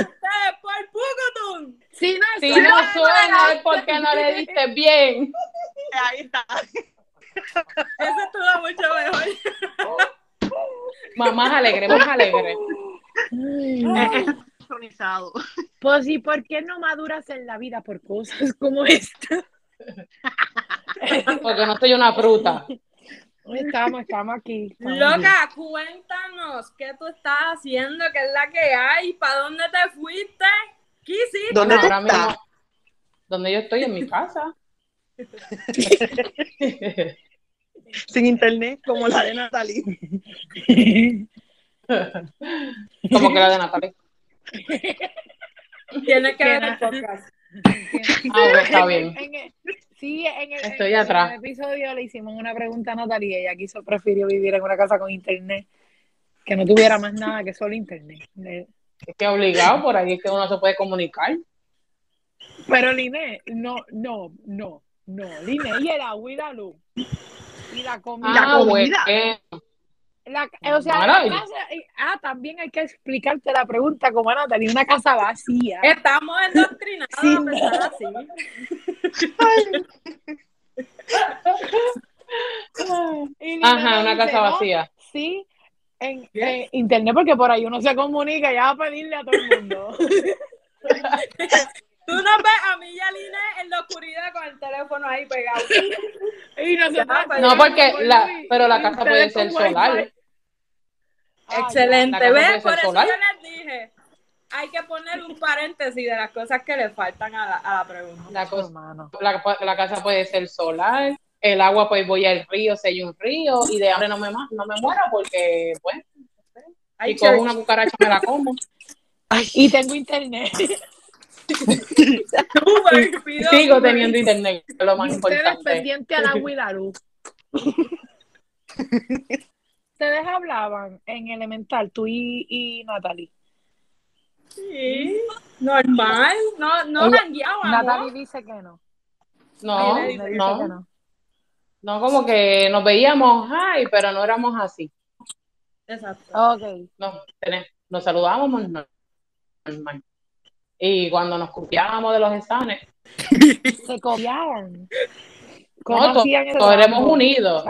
ustedes por Pucutun. Si no, Si suena, no suena es porque no le diste bien. Ahí está. Eso estuvo mucho mejor. Más alegre, más alegre. Es sincronizado. Pues y por qué no maduras en la vida por cosas como esta. Porque no soy una fruta. Estamos, estamos aquí. estamos Loca, cuéntanos qué tú estás haciendo, qué es la que hay, para dónde te fuiste, qué hiciste. ¿Dónde tú Ahora estás? mismo, donde yo estoy en mi casa. Sin internet, como la de Natalie. Como que la de Natalia. Tienes que ver el podcast. Ah, bueno, está bien. En el- sí, en el, Estoy en atrás. el episodio le hicimos una pregunta a Natalia y ella quiso, prefirió vivir en una casa con internet, que no tuviera más nada que solo internet. Es que obligado, por ahí es que uno se puede comunicar. Pero Liné, no, no, no, no, Liné, y el agua y la luz. Y la comida. La Ah, comida. bueno. La- o sea, la casa, ah, también hay que explicarte la pregunta como a Natalia, una casa vacía. Estamos endoctrinados Sí, a pensar así. Y Liné Ajá, una dice, casa "No, vacía. Sí, en eh, internet, porque por ahí uno se comunica y ya va a pedirle a todo el mundo. Tú nos ves a mí y a Line en la oscuridad con el teléfono ahí pegado. y nosotros Ya, No, porque la, pero la casa puede ser solar. Excelente. ¿Ves? Por eso solar. yo les dije, hay que poner un paréntesis de las cosas que le faltan a la, a la pregunta. La, cosa- la, la casa puede ser solar. El agua, pues voy al río, si hay un río. Y de hambre no me, no me muero porque, pues, Hay si cojo una cucaracha me la como. Y tengo internet. Uber, pido Sigo teniendo internet, que es lo más Y ustedes importante. pendientes al agua y la luz. Ustedes hablaban en elemental, tú y, y Natalie. Sí, normal. No, no jangueábamos. Natalie dice que no. No, dice que no, no. no, como que nos veíamos, ay, pero no éramos así. Exacto. Ok. No, tenés- nos saludábamos normal. Y cuando nos copiábamos de los exámenes, Se copiaban. todos éramos unidos.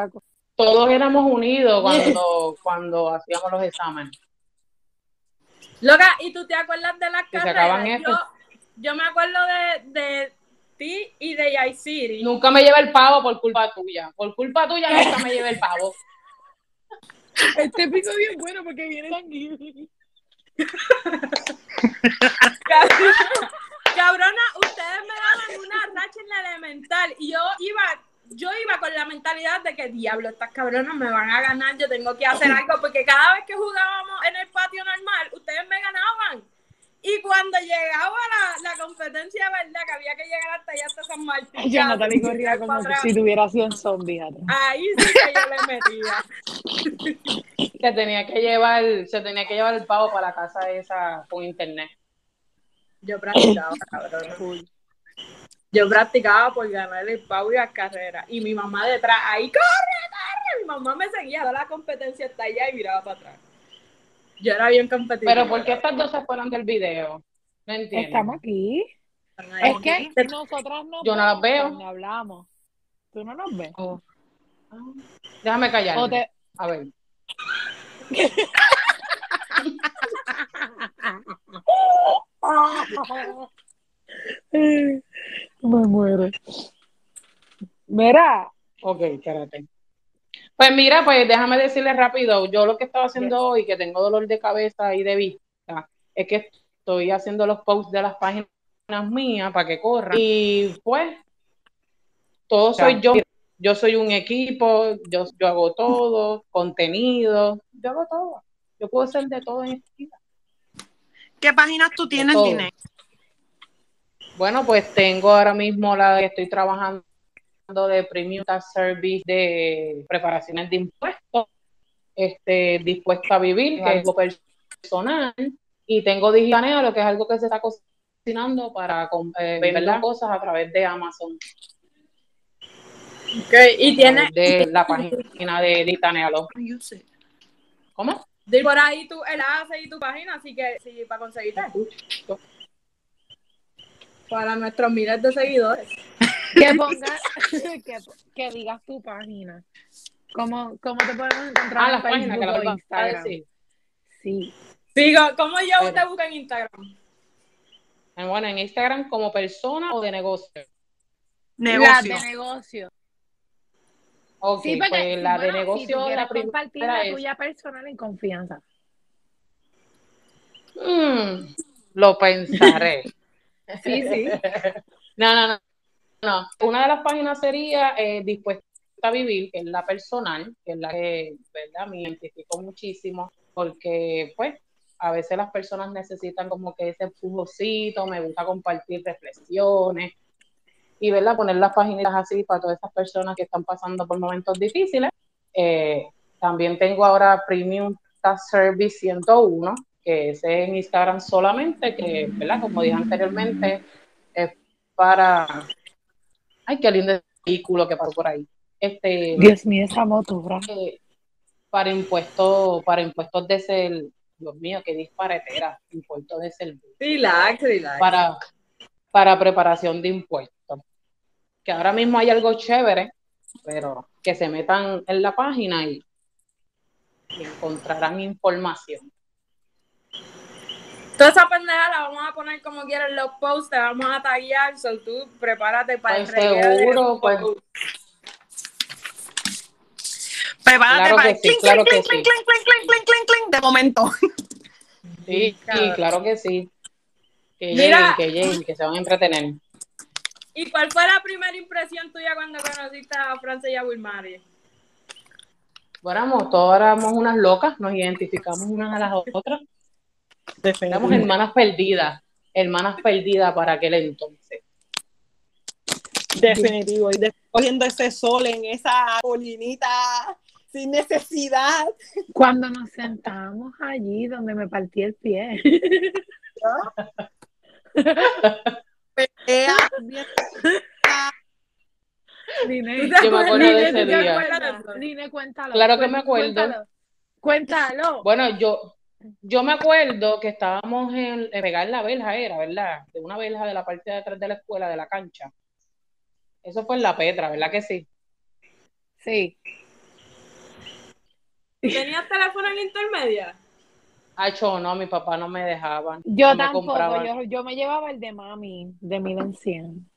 Todos éramos unidos cuando, cuando hacíamos los exámenes. Loca, ¿y tú te acuerdas de las carreras? Yo, yo me acuerdo de, de ti y de Yaisiri. Nunca me llevé el pavo por culpa tuya. Por culpa tuya nunca me llevé el pavo. Este episodio es bueno porque viene Sanguí. Cabrona, ustedes me daban una racha en la elemental y yo iba, yo iba con la mentalidad de que diablo, estas cabronas me van a ganar, yo tengo que hacer algo, porque cada vez que jugábamos en el patio normal, ustedes me ganaban. Y cuando llegaba la, la competencia, ¿verdad? Que había que llegar hasta allá, hasta San Martín. Yo Natalie casi, corría como si tuviera 100 zombies atrás. Ahí sí que yo le metía. Se tenía que llevar, se tenía que llevar el pavo para la casa esa con internet. Yo practicaba, cabrón. Yo practicaba por ganar el pavo y las carreras. Y mi mamá detrás, ahí, corre, corre. Mi mamá me seguía, toda la competencia está allá y miraba para atrás. Yo era bien competitiva. Pero ¿por qué estas dos se fueron del video? No entiendo. Estamos aquí. Es que nosotras no Yo no las veo. cuando hablamos. Tú no nos ves. Oh. Déjame callar. Te... A ver. Me muero. Mira, Ok, espérate. Pues mira, pues déjame decirle rápido, yo lo que estaba haciendo hoy, que tengo dolor de cabeza y de vista, es que estoy haciendo los posts de las páginas mías para que corran. Y pues, todo soy yo. Yo soy un equipo, yo, yo hago todo, contenido, yo hago todo. Yo puedo hacer de todo en esta vida. ¿Qué páginas tú tienes. Liné? Bueno, pues tengo ahora mismo la que estoy trabajando de Premium Tax Service de preparaciones de impuestos, este, dispuesta a vivir, que es algo personal, y tengo Digitaneo, lo que es algo que se está cocinando para eh, vender las cosas a través de Amazon, Ok, Y tiene, de la página de Digitanealo. ¿Cómo? De por ahí tu enlace y tu página, así que sí, para conseguirte. Para nuestros miles de seguidores. Que pongas, que, que digas tu página. ¿Cómo, cómo te podemos encontrar Ah, en que la o voy a Instagram? decir. Sí. Sigo, ¿cómo yo Pero- te busco en Instagram? Bueno, en Instagram como persona o de negocio. Negocio. La de negocio. Ok, Sí, porque pues si, la de bueno, si negocio, quieres la compartir la es tuya personal en confianza. Mm, lo pensaré. Sí, sí. No, no, no. No. Una de las páginas sería eh, Dispuesta a Vivir, que es la personal, que es la que, ¿verdad? Me identifico muchísimo, porque, pues, a veces las personas necesitan como que ese empujocito, me gusta compartir reflexiones y, ¿verdad? Poner las páginas así para todas esas personas que están pasando por momentos difíciles. Eh, también tengo ahora Premium Tax Service 101, que es en Instagram solamente, que, ¿verdad? Como dije anteriormente, es para... Ay, qué lindo vehículo que pasó por ahí. Este, Dios mío, esa motora. eh, para impuestos, para impuestos de ser, Dios mío, qué disparetera, impuestos de servicio Relax, relax. para, para preparación de impuestos. Que ahora mismo hay algo chévere, pero que se metan en la página y, y encontrarán información. Toda esa pendeja la vamos a poner como quieras en los posts, te vamos a taguear, so tú prepárate para Pues el seguro, pues. Prepárate Claro para el sí, clink, claro clink, clink, sí. clink, clink, clink, clink, clink, clink, de momento. Sí, sí, claro que sí. Que Mira. lleguen, que lleguen, que se van a entretener. ¿Y cuál fue la primera impresión tuya cuando conociste a Francia y a Wilmary? Bueno, todas éramos unas locas, nos identificamos unas a las otras. Éramos Definitivo. hermanas perdidas, hermanas perdidas para aquel entonces. Definitivo. Y después cogiendo ese sol en esa colinita sin necesidad. Cuando nos sentamos allí donde me partí el pie. Pelea, bien- Nine, ¿Tú te Yo me acuerdo de de ese día. de? Nine, cuéntalo. Claro que me acuerdo. Cuéntalo. Cuéntalo. Bueno, yo, yo me acuerdo que estábamos en, en pegar la verja, era, ¿verdad? De una verja de la parte de atrás de la escuela, de la cancha. Eso fue en la Petra, ¿verdad que sí? Sí. ¿Tenías teléfono en la intermedia? Hacho, no, mi papá no me dejaban. Yo no tampoco, yo, yo me llevaba el de mami, de mil en cien.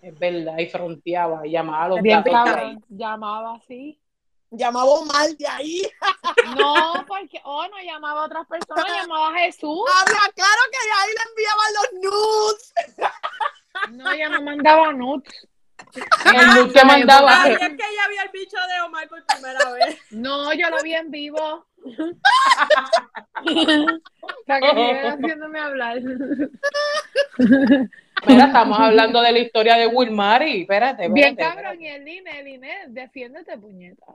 Es verdad, y fronteaba, y llamaba a los Bien cabrón, llamaba así. Llamaba mal de ahí. No, porque, oh, no llamaba a otras personas, llamaba a Jesús. Habla claro que de ahí le enviaban los nudes. No, ella no mandaba nudes. El luz que mandaba. Ay, es que ella vio el bicho de Omar por primera vez. No, yo lo vi en vivo. Para que sigan haciéndome hablar. Mira, estamos hablando de la historia de Wilmary. Espérate, espérate. Bien espérate. cabrón, y el Ine, el Ine, defiéndete, puñeta.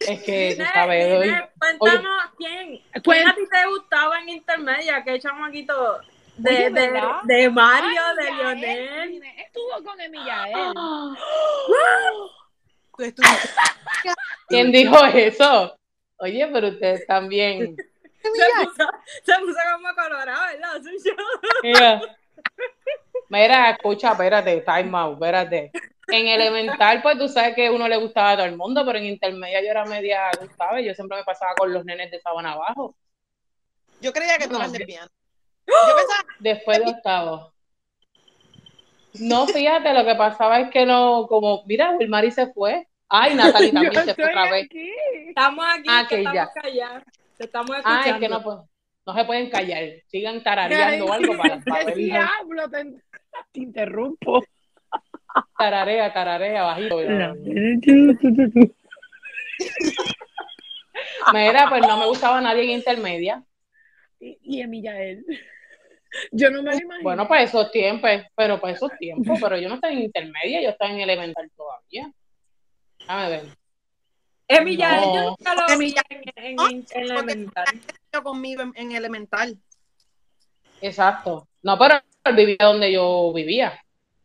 Es que tú sabes, hoy- nene, cuéntanos quién, quién a ti te gustaba en intermedia, qué chamaquito de, Oye, de, Mario, Ay, de Lionel. Estuvo con Emillael. Tú estuviste- ¿Quién dijo eso? Oye, pero ustedes también. Se puso, se puso como colorado, ¿verdad? Mira, Mira, escucha, espérate, time out, espérate. En elemental, pues tú sabes que uno le gustaba a todo el mundo, pero en intermedia yo era media, tú sabes, yo siempre me pasaba con los nenes de sabana abajo, Yo creía que tú No. eras lesbiana. Yo pensaba, después de octavo. No, fíjate, lo que pasaba es que no, como, mira, Wilmary se fue. Ay, Natalie también Yo se fue otra vez. aquí. Estamos aquí, Ah, que que estamos callados. Te estamos escuchando. Ay, que no, pues, no se pueden callar, sigan tarareando o algo para, para ¿Qué ver. diablo? Te, te interrumpo. Tararea, tararea, bajito. Mira, pues no me gustaba nadie en intermedia. Y, y Emillael. Yo no me lo imagino. Bueno, para esos tiempos, pero para esos tiempos, pero yo no estaba en intermedia, yo estaba en elemental todavía. Déjame ver. Emilia, No. yo nunca lo vi Emilia. en, en, en elemental. yo conmigo en, en elemental. Exacto. No, pero él vivía donde yo vivía.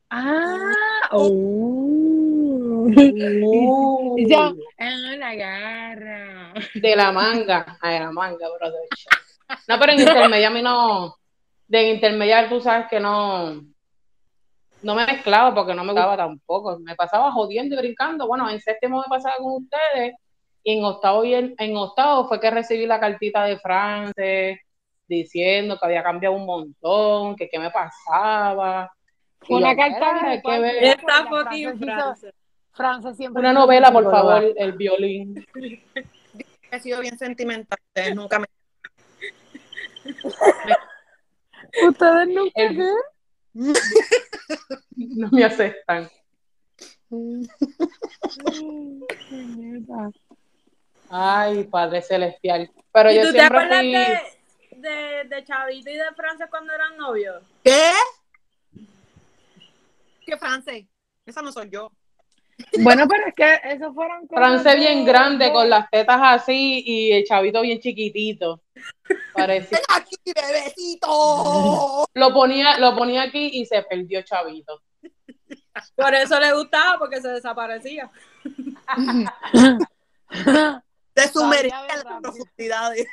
Ah, oh. Yo, en la garra. de la manga. Ay, la manga, brother. No, pero en intermedia a mí no. De intermedia tú sabes que no. No me mezclaba porque no me gustaba tampoco. Me pasaba jodiendo y brincando. Bueno, en séptimo me pasaba con ustedes. Y en octavo, y en, en octavo fue que recibí la cartita de France diciendo que había cambiado un montón, que qué me pasaba. Una carta "Mira, de qué cuál- ver". Esta fucking. Francia siempre. Una novela, por favor, el violín. He sido bien sentimental. Ustedes nunca me. Ustedes nunca El- qué? No me aceptan. Ay, Padre Celestial. Pero ¿Y yo tú te siempre acuerdas fui... de, de, de Chavito y de Francia cuando eran novios? ¿Qué? ¿Qué France? Esa no soy yo. Bueno, pero es que esos fueron cosas France bien de- grande, de- con las tetas así y el chavito bien chiquitito. Parecía. ¡Ven aquí, bebecito! Lo ponía, lo ponía aquí y se perdió chavito. Por eso le gustaba, porque se desaparecía. De sumergir Sabía en las profundidades.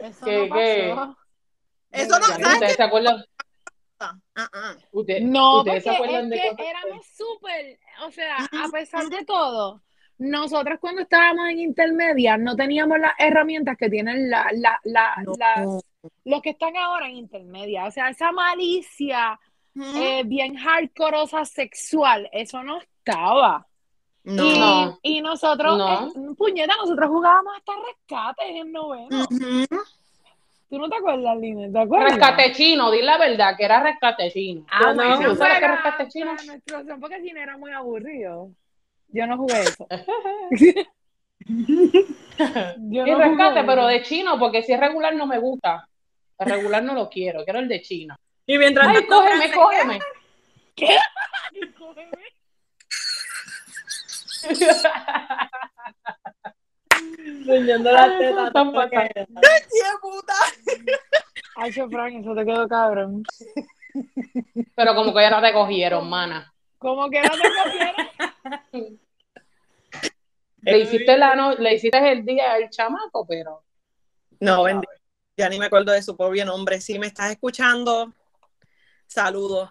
Eso ¿Qué, no qué? pasó. Eso no, Ya, ¿sabes ¿Ustedes qué? se acuerdan? Ah, ah. Usted- No, ¿Ustedes porque se acuerdan es de que cosas? éramos súper, o sea, a pesar de todo, nosotros cuando estábamos en intermedia no teníamos las herramientas que tienen la, la, la, No. las- los que están ahora en intermedia. O sea, esa malicia eh, bien hardcoreosa sexual, eso no estaba. No. Y, No. y nosotros, No. eh, puñeta, nosotros jugábamos hasta rescates en noveno. Ujú. ¿Tú no te acuerdas, Lina? ¿Te acuerdas? Rescate chino, di la verdad, que era rescate chino. Ah, no. ¿Tú sabes qué rescate chino? nuestro son, porque si no era muy aburrido. Yo no jugué eso. Yo Y no rescate, jugué pero de chino, porque si es regular no me gusta. El regular no lo quiero, quiero el de China. Y mientras Ay, tanto, cógeme, Francia- cógeme. Enseñando las tetas. ¡Qué puta! Ay, Frank, eso te quedó cabrón. Pero como que ya no te cogieron, mana. ¿Cómo que no te cogieron? Le hiciste, la no, le hiciste el día al chamaco, pero No, bendito. Ya ni me acuerdo de su propio nombre. Si me estás escuchando, saludos.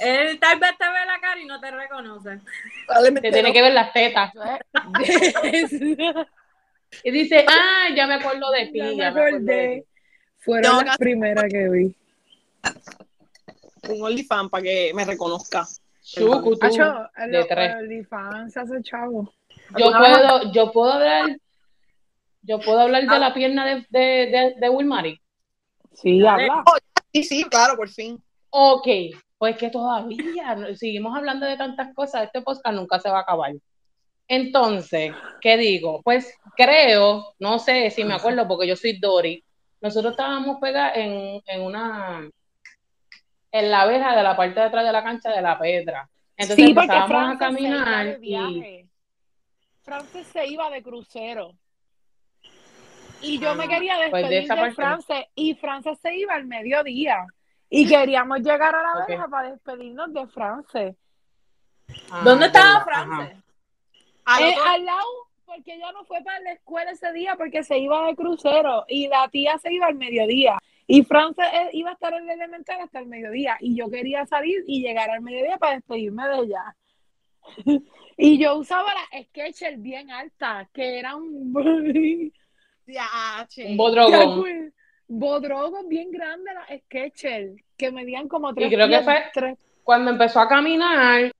Él tal vez te ve la cara y no te reconoce. Te tiene no. que ver las tetas. Y dice, ah, ya me acuerdo de ti. ya me acuerdo de acordé. Fueron No, las primeras que vi. un OnlyFans para que me reconozca. Chucu, tú. Acho, de tres. OnlyFans se hace chavo. Yo puedo, yo puedo hablar, yo puedo hablar de la pierna de, de, de, de Wilmary. Sí, habla. Sí, sí, claro, por fin. Ok, pues que todavía seguimos hablando de tantas cosas, este podcast nunca se va a acabar. Entonces, ¿qué digo? Pues creo, no sé si me acuerdo porque yo soy Dory, nosotros estábamos pegados en, en una, en la verja de la parte de atrás de la cancha de la Petra. Entonces sí, porque empezábamos a caminar de y. Frances se iba de crucero. Y yo me Ah, quería pues de despedir esa de, no. Frances y Frances se iba al mediodía. Y queríamos llegar a la Ok. verja para despedirnos de Frances. Ah, ¿Dónde estaba. France? Al Eh, otro- al lado, porque ella no fue para la escuela ese día porque se iba de crucero y la tía se iba al mediodía. Y Frances eh, iba a estar en el elemental hasta el mediodía. Y yo quería salir y llegar al mediodía para despedirme de ella. y yo usaba la Skechers bien alta, que era un. Un bodrogón. Bodrogos bien grandes, las Skechers, que medían como tres creo que fue- tres- Cuando empezó a caminar,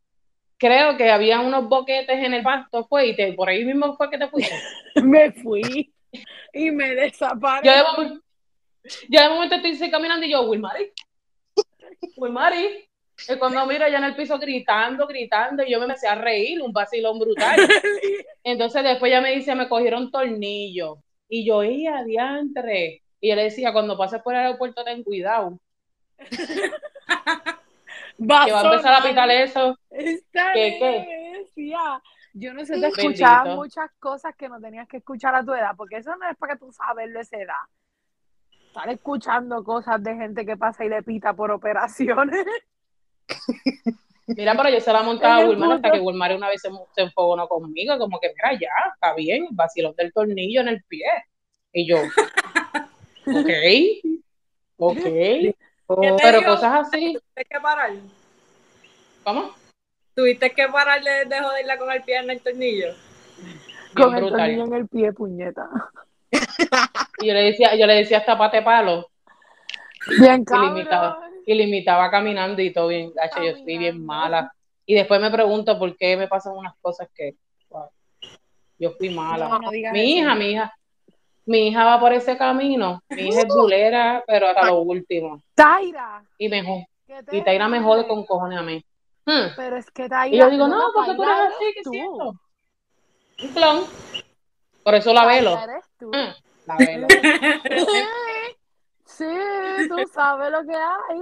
creo que había unos boquetes en el pasto, fue, y te, por ahí mismo fue que te fuiste. me fui y me desaparecí. Yo de momento, yo de momento estoy caminando y yo, Wilmary, Wilmary. Y cuando miro ya en el piso gritando, gritando, y yo me empecé a reír, un vacilón brutal. Entonces después ya me dice, me cogieron tornillos. Y yo, ¡y adiantre! Y yo le decía, cuando pases por el aeropuerto, ten cuidado, Va que va a empezar a pitar eso. Esta ¿Qué, qué? decía, yo no sé, te Bendito. escuchaba muchas cosas que no tenías que escuchar a tu edad, porque eso no es para que tú saberlo a esa edad. Estar escuchando cosas de gente que pasa y le pita por operaciones. Mira, pero yo se la montaba a Wilmar hasta que Wilmar una vez se, se enfogonó conmigo, como que, mira, ya, está bien, vacilón del tornillo en el pie. Y yo, ok, ok, ¿Qué te pero digo? cosas así, Tuviste que parar. ¿cómo? Tuviste que parar de, de joderla con el pie en el tornillo. Con el tornillo en el pie, puñeta. Y yo le decía, yo le decía hasta pate palo, Bien cabrón. y limitaba caminando y todo bien, gacho, yo estoy bien mala. Y después me pregunto por qué me pasan unas cosas que, wow, yo fui mala. No, no digas Mi eso. hija, mi hija, mi hija va por ese camino, mi hija es bulera, pero hasta lo último. Taira. Y me jo- ¿qué te y Taira me jode con cojones a mí. Hmm. Pero es que Taira. Y yo digo, no, porque tú eres así, ¿qué esto? Un clon. Por eso la velo. Taira eres tú. Hmm, La velo. Sí, tú sabes lo que hay.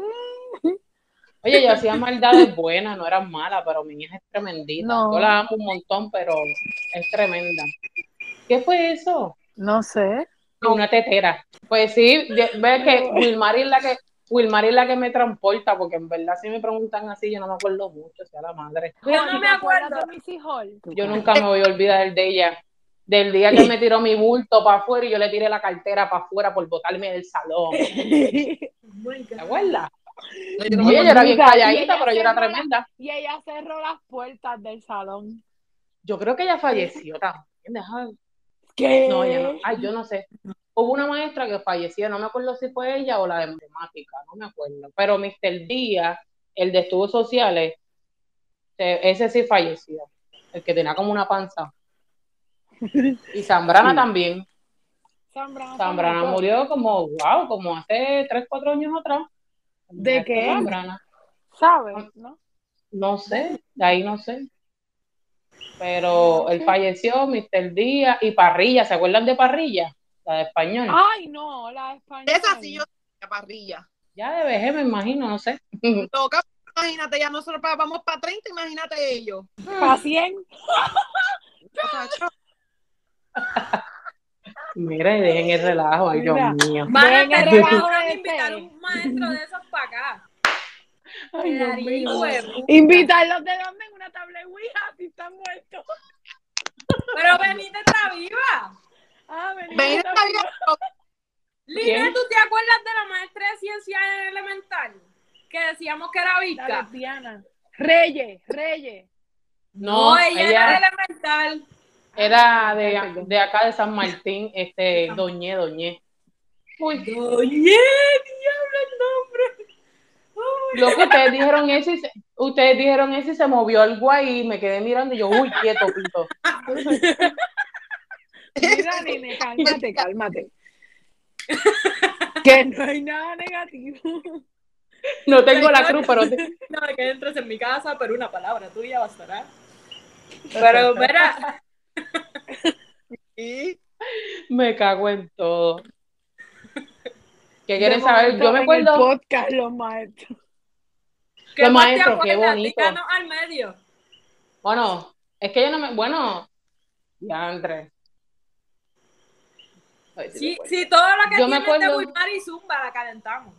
Oye, yo hacía maldades buenas, no eran malas, pero mi hija es tremendita. No. Yo la amo un montón, pero es tremenda. ¿Qué fue eso? No sé. Una tetera. Pues sí, ves que Wilmary es la que Wilmary es la que me transporta, porque en verdad si me preguntan así, yo no me acuerdo mucho, sea la madre. Yo no me ¿Te acuerdas acuerdo. de Missy Hall? Yo nunca me voy a olvidar de ella. Del día que me tiró mi bulto para afuera y yo le tiré la cartera para afuera por botarme del salón. ¿Te acuerdas? Oye, yo era bien calladita, ella pero yo era tremenda. Y ella cerró las puertas del salón. Yo creo que ella falleció también. Deja- ¿Qué? No. Ay, yo no sé. Hubo una maestra que falleció, no me acuerdo si fue ella o la de matemática, no me acuerdo. Pero Mr. Díaz, el de estudios sociales, se- ese sí falleció. El que tenía como una panza. Y Zambrana Sí. también. Zambrana, Zambrana murió como, wow, como hace 3, 4 años atrás. ¿De qué? Zambrana. ¿Sabes? ¿No? No sé, de ahí no sé. Pero él Sí. falleció, Mr. Díaz y Parrilla, ¿se acuerdan de Parrilla? La de español. Ay, no, la española. Esa sí yo tenía parrilla. Ya de vejez, me imagino, no sé. Loca, imagínate, ya nosotros vamos para 30, imagínate ellos. Pa' 100. Muchacho, Mira, y dejen el relajo, ay Dios mío. Van a tener que invitar un maestro de esos para acá. Ay, Dios huevo. Invitarlos de dónde en una tabla de Ouija si están muertos. Pero Benita está viva. Ah, ven está bien. Lina, ¿Quién? ¿tú te acuerdas de la maestra de ciencia elemental? Que decíamos que era La Vizca. lesbiana. Reyes, Reyes. No, ella, ella- era elemental. Era de, de acá de San Martín, este, Doñé, Doñé. Uy, nombre. Uy. Loco, ustedes dijeron eso y se, ustedes dijeron eso y se movió algo ahí y me quedé mirando y yo, uy, quieto, pito. Mira, nene, cálmate, cálmate. Que no hay nada negativo. No tengo la cruz, pero No, que entres en mi casa, pero una palabra tuya bastará. Pero mira, y me cago en todo. ¿Qué quieren saber? Yo me en el acuerdo. podcast, los maestros. ¿Qué Los maestros, qué bonito. Al medio. Bueno, es que yo no me. Bueno, ya Andrés. Sí, sí, todo lo que Yo me de acuerdo- Wilmar y Zumba la calentamos.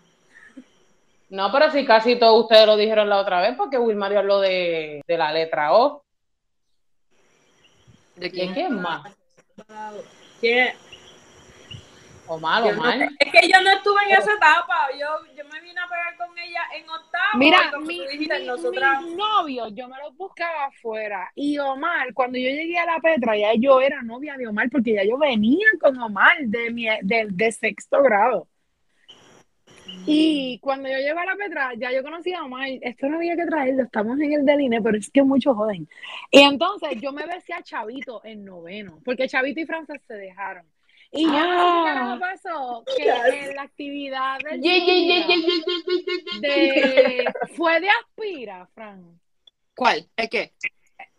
No, pero sí, casi todos ustedes lo dijeron la otra vez, porque Wilmario habló de, de la letra O. ¿De ¿Y quién más? ¿Quién? O mal, Yo o no mal. sé. Es que yo no estuve en esa etapa. Yo, yo me vine a pegar con ella en octavo. Mira, mi, dijiste, mi- nosotras. mis novios, yo me los buscaba afuera. Y Omar, cuando yo llegué a la Petra, ya yo era novia de Omar, porque ya yo venía con Omar de, mi, de, de sexto grado. Y cuando yo llegué a la Petra, ya yo conocía a Omar. Esto no había que traerlo, estamos en el del INE, pero es que muchos joden. Y entonces yo me besé a Chavito en noveno, porque Chavito y Frances se dejaron. Y ya Ah. ¿qué pasó? Que en la actividad del día de, fue de Aspira, Fran. ¿Cuál? ¿El qué?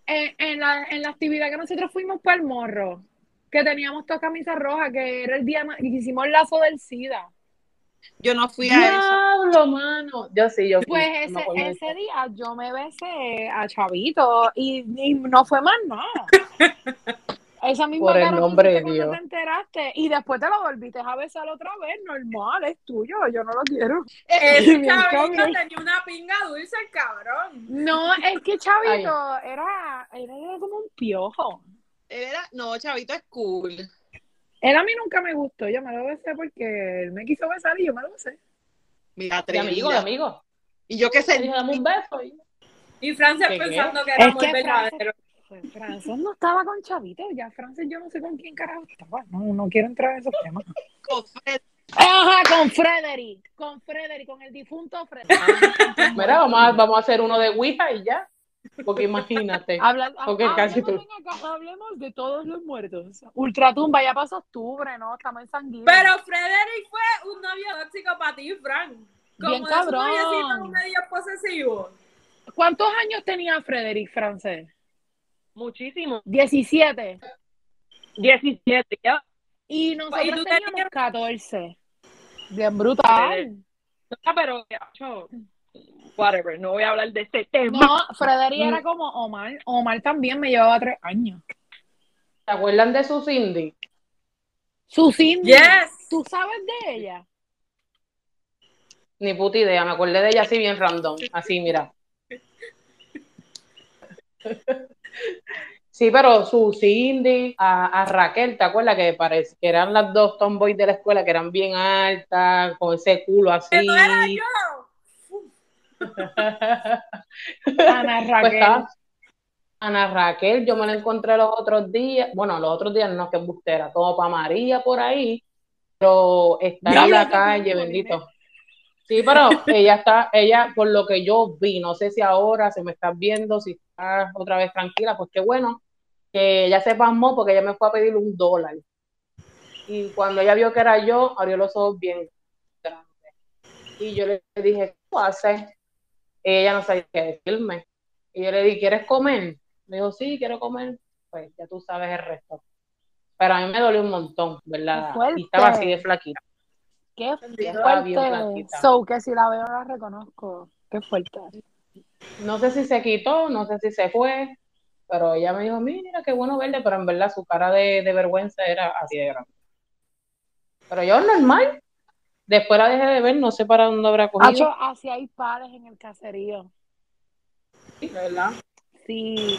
En, en la, en la actividad que nosotros fuimos para el morro, que teníamos toda camisa roja, que era el día que hicimos el lazo del SIDA. Yo no fui a eso. Mano. Yo sí, yo fui. Pues ese, ese día yo me besé a Chavito y, y no fue más nada. Esa misma Por el cara nombre de Dios. te enteraste y después te lo volviste a besar otra vez, normal, es tuyo, yo no lo quiero. Ese chavito tenía una pinga dulce, el cabrón. No, es que Chavito era, era como un piojo. Era, no, Chavito es cool. Él a mí nunca me gustó, yo me lo besé porque él me quiso besar y yo me lo besé. Mira, De amigo, de amigo. Y yo qué sé, dije, dame un beso. y- Y Frances ¿Qué, qué? pensando que era Es muy verdadero. Pues Frances no estaba con Chavito, ya Frances yo no sé con quién carajo estaba, no, no quiero entrar en esos temas. con Fred, Ajá, con Frederick, con Frederick, con el difunto Frederick. Mira, vamos a, vamos a hacer uno de Ouija y ya. Porque imagínate. Habla- Porque casi hablemos, tú- acá, hablemos de todos los muertos. Ultratumba, ya pasó octubre, ¿no? Estamos en sanguíneo. Pero Frederick fue un novio tóxico para ti, Frank. Como Bien cabrón. noviecitos medio posesivos. ¿Cuántos años tenía Frederick francés? Muchísimo. 17. 17, ya. Y nosotros ¿Y tú teníamos tenías- 14. Bien brutal. No, pero, whatever, no voy a hablar de este tema. No, Frederick era como Omar. Omar también me llevaba tres años. ¿Se acuerdan de su Cindy? Su Cindy. Yes. ¿Tú sabes de ella? Ni puta idea, me acordé de ella así bien random. Así, mira. Sí, pero su Cindy, a, a Raquel, ¿te acuerdas que parece que eran las dos tomboys de la escuela que eran bien altas, con ese culo así? Que no era yo. Ana Pues Raquel. Ana Raquel, yo me la encontré los otros días, bueno, los otros días no, que es bustera, como para María por ahí, pero está en la calle, bendito. Sí, pero ella está, ella, por lo que yo vi, no sé si ahora se me estás viendo, si estás otra vez tranquila, pues qué bueno, que ella se pasmó porque ella me fue a pedir un dólar. Y cuando ella vio que era yo, abrió los ojos bien grandes. Y yo le dije, ¿qué tú haces? Ella no sabía qué decirme. Y yo le dije, ¿quieres comer? Me dijo, sí, quiero comer. Pues ya tú sabes el resto. Pero a mí me dolió un montón, ¿verdad? Y estaba así de flaquita. Qué Estaba bien fuerte. flaquita. So, que si la veo la reconozco. Qué fuerte. No sé si se quitó, no sé si se fue, pero ella me dijo, mira, qué bueno verle, pero en verdad su cara de, de vergüenza era así de grande. Pero yo normal. Después la dejé de ver, no sé para dónde habrá cogido. Hacho, así hay pares en el caserío. ¿verdad? Sí.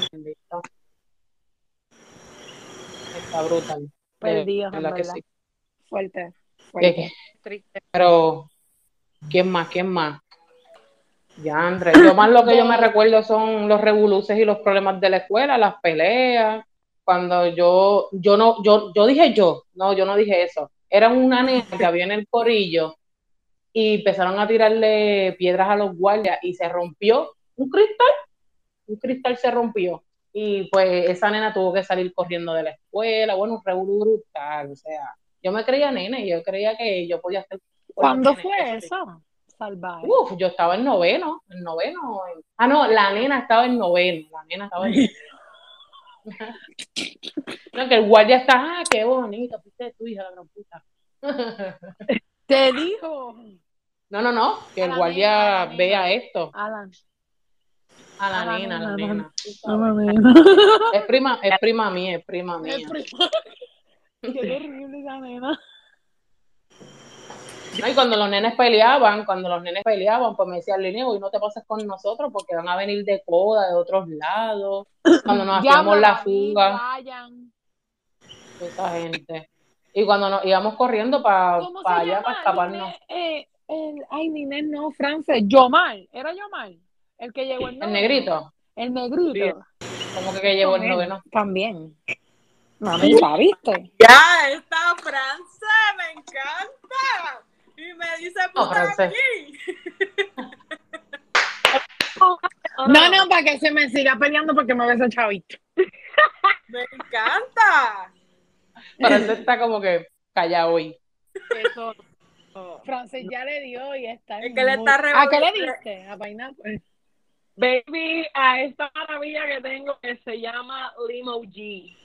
Está brutal. perdidos, De en verdad que verdad. sí. Fuerte. Fuerte. Triste. Pero, ¿quién más? ¿Quién más? Ya, Andrés. Yo más lo que yo me recuerdo son los revoluces y los problemas de la escuela, las peleas. Cuando yo, yo no, yo, yo dije yo, no, yo no dije eso. Era una nena que había en el corillo y empezaron a tirarle piedras a los guardias y se rompió un cristal. Un cristal se rompió. Y pues esa nena tuvo que salir corriendo de la escuela. Bueno, un revolú brutal. O sea, yo me creía nena y yo creía que yo podía hacer. ¿Cuándo fue eso? Salvaje. Uf, yo estaba en noveno, en noveno. en- Ah, no, la nena estaba en noveno, la nena estaba en No, que el guardia está, ah, qué bonito, fuiste tu hija, la gran puta. Te dijo. No, no, no, que A el guardia nena, vea nena. esto, Alan. a la a la nena, a la nena. Es prima, es prima mía, es prima mía. Es prima. Qué terrible esa nena. No, y cuando los nenes peleaban, cuando los nenes peleaban, pues me decían, Lineo, y no te pases con nosotros porque van a venir de coda, de otros lados. Cuando nos hacíamos la fuga. Esa gente. Y cuando nos íbamos corriendo para ¿Cómo se allá, para escaparnos. Eh, el, ay, Ninel, no, Frances. Yomar. ¿Era Yomar? El que llegó el El noveno. negrito, El negrito. como que, que llevó el noveno. También. Mamita, ¿viste? Ya, esta Francia me encanta. Y me dice No, puta aquí. No, no, para que se me siga peleando porque me besa chavito. Me encanta. Pero él está como que callado hoy. Eso. no. Frances ya le dio y está. Es en que le mood. está ¿A qué le diste? A Pineapple. Baby, a esta maravilla que tengo que se llama Limo G.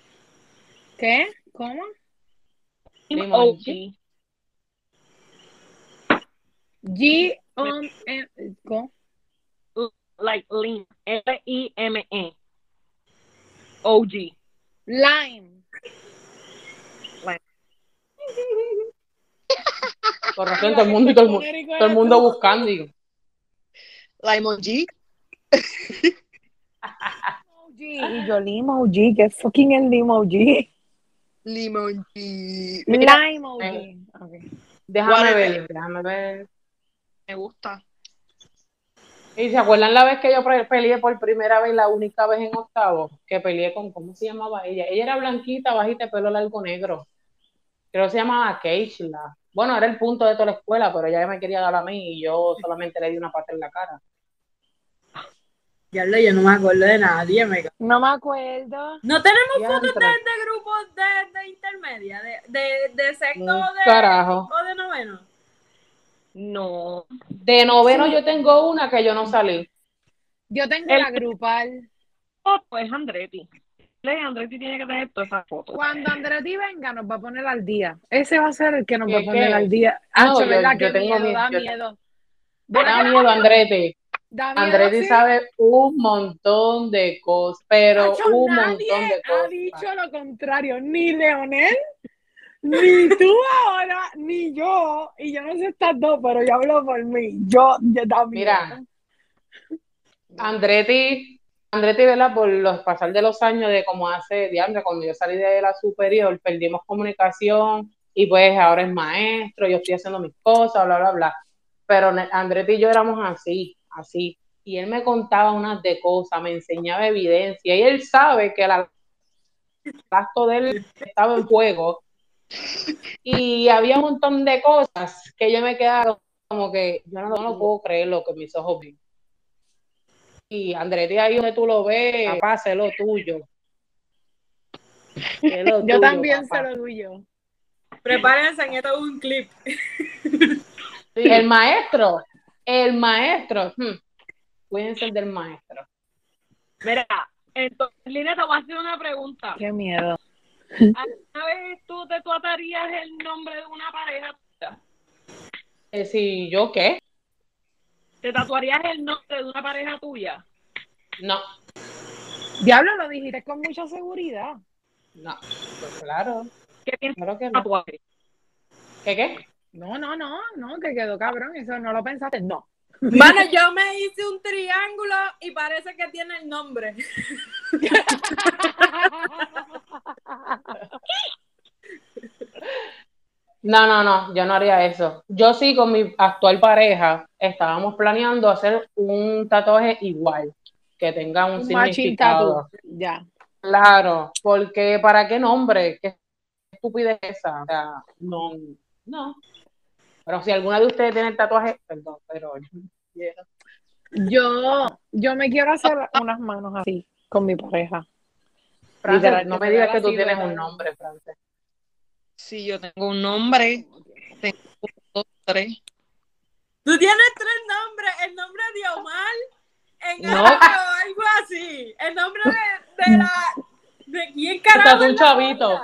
¿Qué? ¿Cómo? Limo Limo G. G on M. ¿Cómo? Like Lim. L-I-M-E. OG. Lime. Por razón, todo el mundo, todo el mundo, todo el mundo buscando. y- La emoji. Y yo Limoji, que es fucking el Limoji. Limonji. Mira, Limoji. Ok. Déjame Whatever. ver, déjame ver. Me gusta. ¿Y se acuerdan la vez que yo peleé por primera vez, la única vez en octavo? Que peleé con, ¿cómo se llamaba ella? Ella era blanquita, bajita, pelo largo negro. Creo que se llamaba Keishla. Bueno, era el punto de toda la escuela, pero ella me quería dar a mí y yo solamente le di una pata en la cara. Diablo, yo no me acuerdo de nadie, me. No me acuerdo. No tenemos fotos de, de grupos de, de intermedia, de, de, de sexto o de, carajo. o de noveno. No. De noveno yo tengo una que yo no salí. Yo tengo El- la grupal. Foto es Andretti. Andretti tiene que tener todas esas fotos. Cuando Andretti venga, nos va a poner al día. Ese va a ser el que nos va a ¿Qué, poner qué? al día. No, Hacho, yo- ¿verdad? yo Qué tengo miedo, da miedo. Da miedo. Da miedo, Andrete sí. sabe un montón de cosas, pero Hacho, un montón de ha cosas. dicho lo contrario. Ni Leonel, ni tú ahora, ni yo. Y yo no sé estas dos, pero yo hablo por mí. Yo, yo también. Mira, Andretti, Andretti, ¿verdad? Por los pasar de los años de como hace, diantre, cuando yo salí de la superior, perdimos comunicación y pues ahora es maestro, yo estoy haciendo mis cosas, bla, bla, bla. Pero Andretti y yo éramos así, así. Y él me contaba unas de cosas, me enseñaba evidencia y él sabe que la el acto de él estaba en juego y había un montón de cosas que yo me quedaba como que yo no, no lo puedo creer lo que mis ojos ven. Y Andretti, ahí donde tú lo ves, papá, sé lo tuyo. Sé lo Yo tuyo, también papá. se lo tuyo. Prepárense, en esto es un clip. Sí, el maestro, el maestro, hmm, cuídense del maestro. Mira, entonces, Lina, te voy a hacer una pregunta. Qué miedo. ¿Alguna vez tú te tatuarías el nombre de una pareja tuya? Eh, si yo qué, ¿Te tatuarías el nombre de una pareja tuya? no, Diablo, lo dijiste con mucha seguridad. no, pues claro, ¿Qué piensas claro que no. ¿Qué qué? No, no, no, no, que quedó cabrón. Eso no lo pensaste. No. Bueno, yo me hice un triángulo y parece que tiene el nombre. No, no, no, yo no haría eso. Yo sí con mi actual pareja estábamos planeando hacer un tatuaje igual, que tenga un, Un significado. Ya. Claro, porque ¿para qué nombre? ¿Qué estupidez es esa? O sea, no, no. Pero si alguna de ustedes tiene el tatuaje, perdón, pero Yo, yo me quiero hacer unas manos así con mi pareja. Frances, Literal, no me digas que tú tienes un nombre, Frances. Si yo tengo un nombre, tengo un, dos, tres. Tú tienes tres nombres, el nombre de Omar, en No. algo así, el nombre de, de la... ¿De quién tatuó carajo? un es la chavito.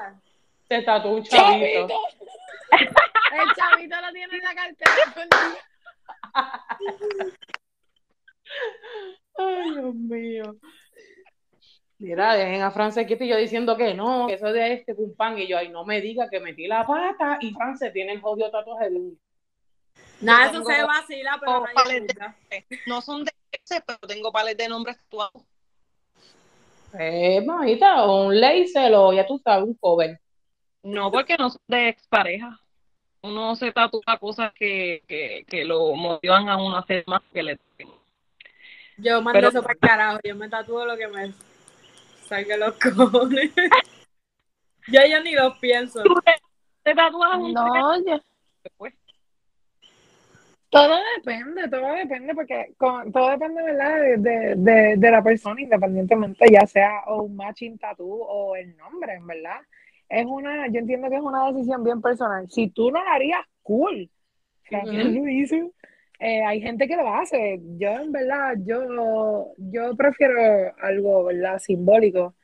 Se tatuó un chavito. ¡Chavito! El chavito lo tiene en la cartera. Ay, Dios mío. Mira, dejen a Frances quieta y yo diciendo que no, que eso es de este pum pan. Y yo, ay, no me diga que metí la pata y Frances tiene el jodido tatuaje de un. Nada, eso se vacila, pero vale. juzga. No son de ese, pero tengo pares de nombres actuados. Eh, mamita, un laser o ya tú sabes, un cover. No, porque no son de expareja. Uno se tatúa cosas que, que, que lo motivan a uno a hacer más que le. Yo mando Pero- eso para el carajo, yo me tatúo lo que me salga los cojones. yo ya ni los pienso. ¿Tú te, tatúas un No, yo- después? todo depende, todo depende, porque con- todo depende, ¿verdad? De, de, de, de la persona, independientemente, ya sea o un matching tattoo o el nombre, en verdad. Es una, yo entiendo que es una decisión bien personal. Si tú no lo harías, cool. Ujú. lo hizo. Eh, hay gente que lo hace. Yo, en verdad, yo, yo prefiero algo, ¿verdad? Simbólico.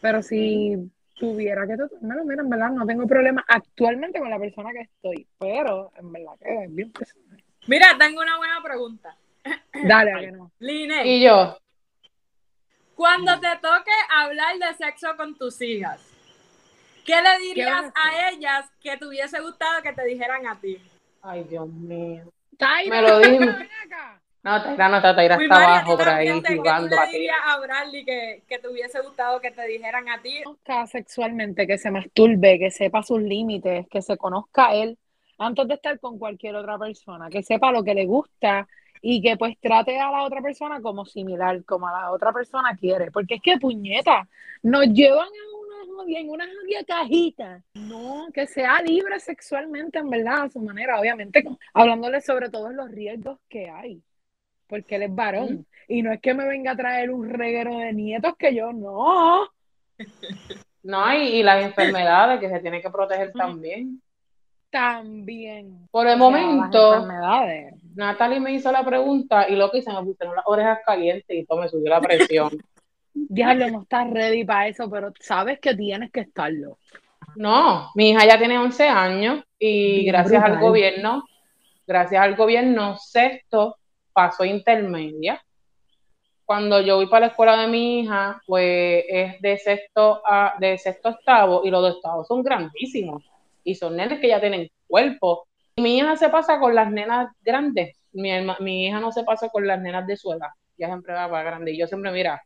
Pero si tuviera que tatuármelo, mira, en verdad, no tengo problema actualmente con la persona que estoy. Pero, en verdad, que es bien personal. Mira, tengo una buena pregunta. Dale, a que no. Line, Y yo, cuando te toque hablar de sexo con tus hijas, ¿Qué le dirías a a ellas que te hubiese gustado que te dijeran a ti? Ay, Dios mío. Taira, Me lo acá. No, Taira no está, Taira está abajo ¿tú por ahí ¿qué jugando. aquí. dirías a Bradley que, que te hubiese gustado que te dijeran a ti? conozca sexualmente, que se masturbe, que sepa sus límites, que se conozca él antes de estar con cualquier otra persona, que sepa lo que le gusta y que pues trate a la otra persona como similar, como a la otra persona quiere, porque es que puñeta, nos llevan a una jodida, en una jodida cajita, no, que sea libre sexualmente en verdad, a su manera, obviamente, hablándole sobre todos los riesgos que hay, porque él es varón, y no es que me venga a traer un reguero de nietos que yo no. No, y, y las enfermedades que se tiene que proteger también. También. Por el momento. Natalie me hizo la pregunta y lo que hice me pusieron las orejas calientes y todo me subió la presión. Diablo, no estás ready para eso, pero sabes que tienes que estarlo. No, mi hija ya tiene 11 años y Bien gracias al gobierno, gracias al gobierno, sexto pasó intermedia. Cuando yo voy para la escuela de mi hija, pues es de sexto a de sexto a octavo y los de octavo son grandísimos y son nenes que ya tienen cuerpo. Y mi hija se pasa con las nenas grandes. Mi, herma- mi hija no se pasa con las nenas de su edad. Ya siempre va para grande. Y yo siempre, mira,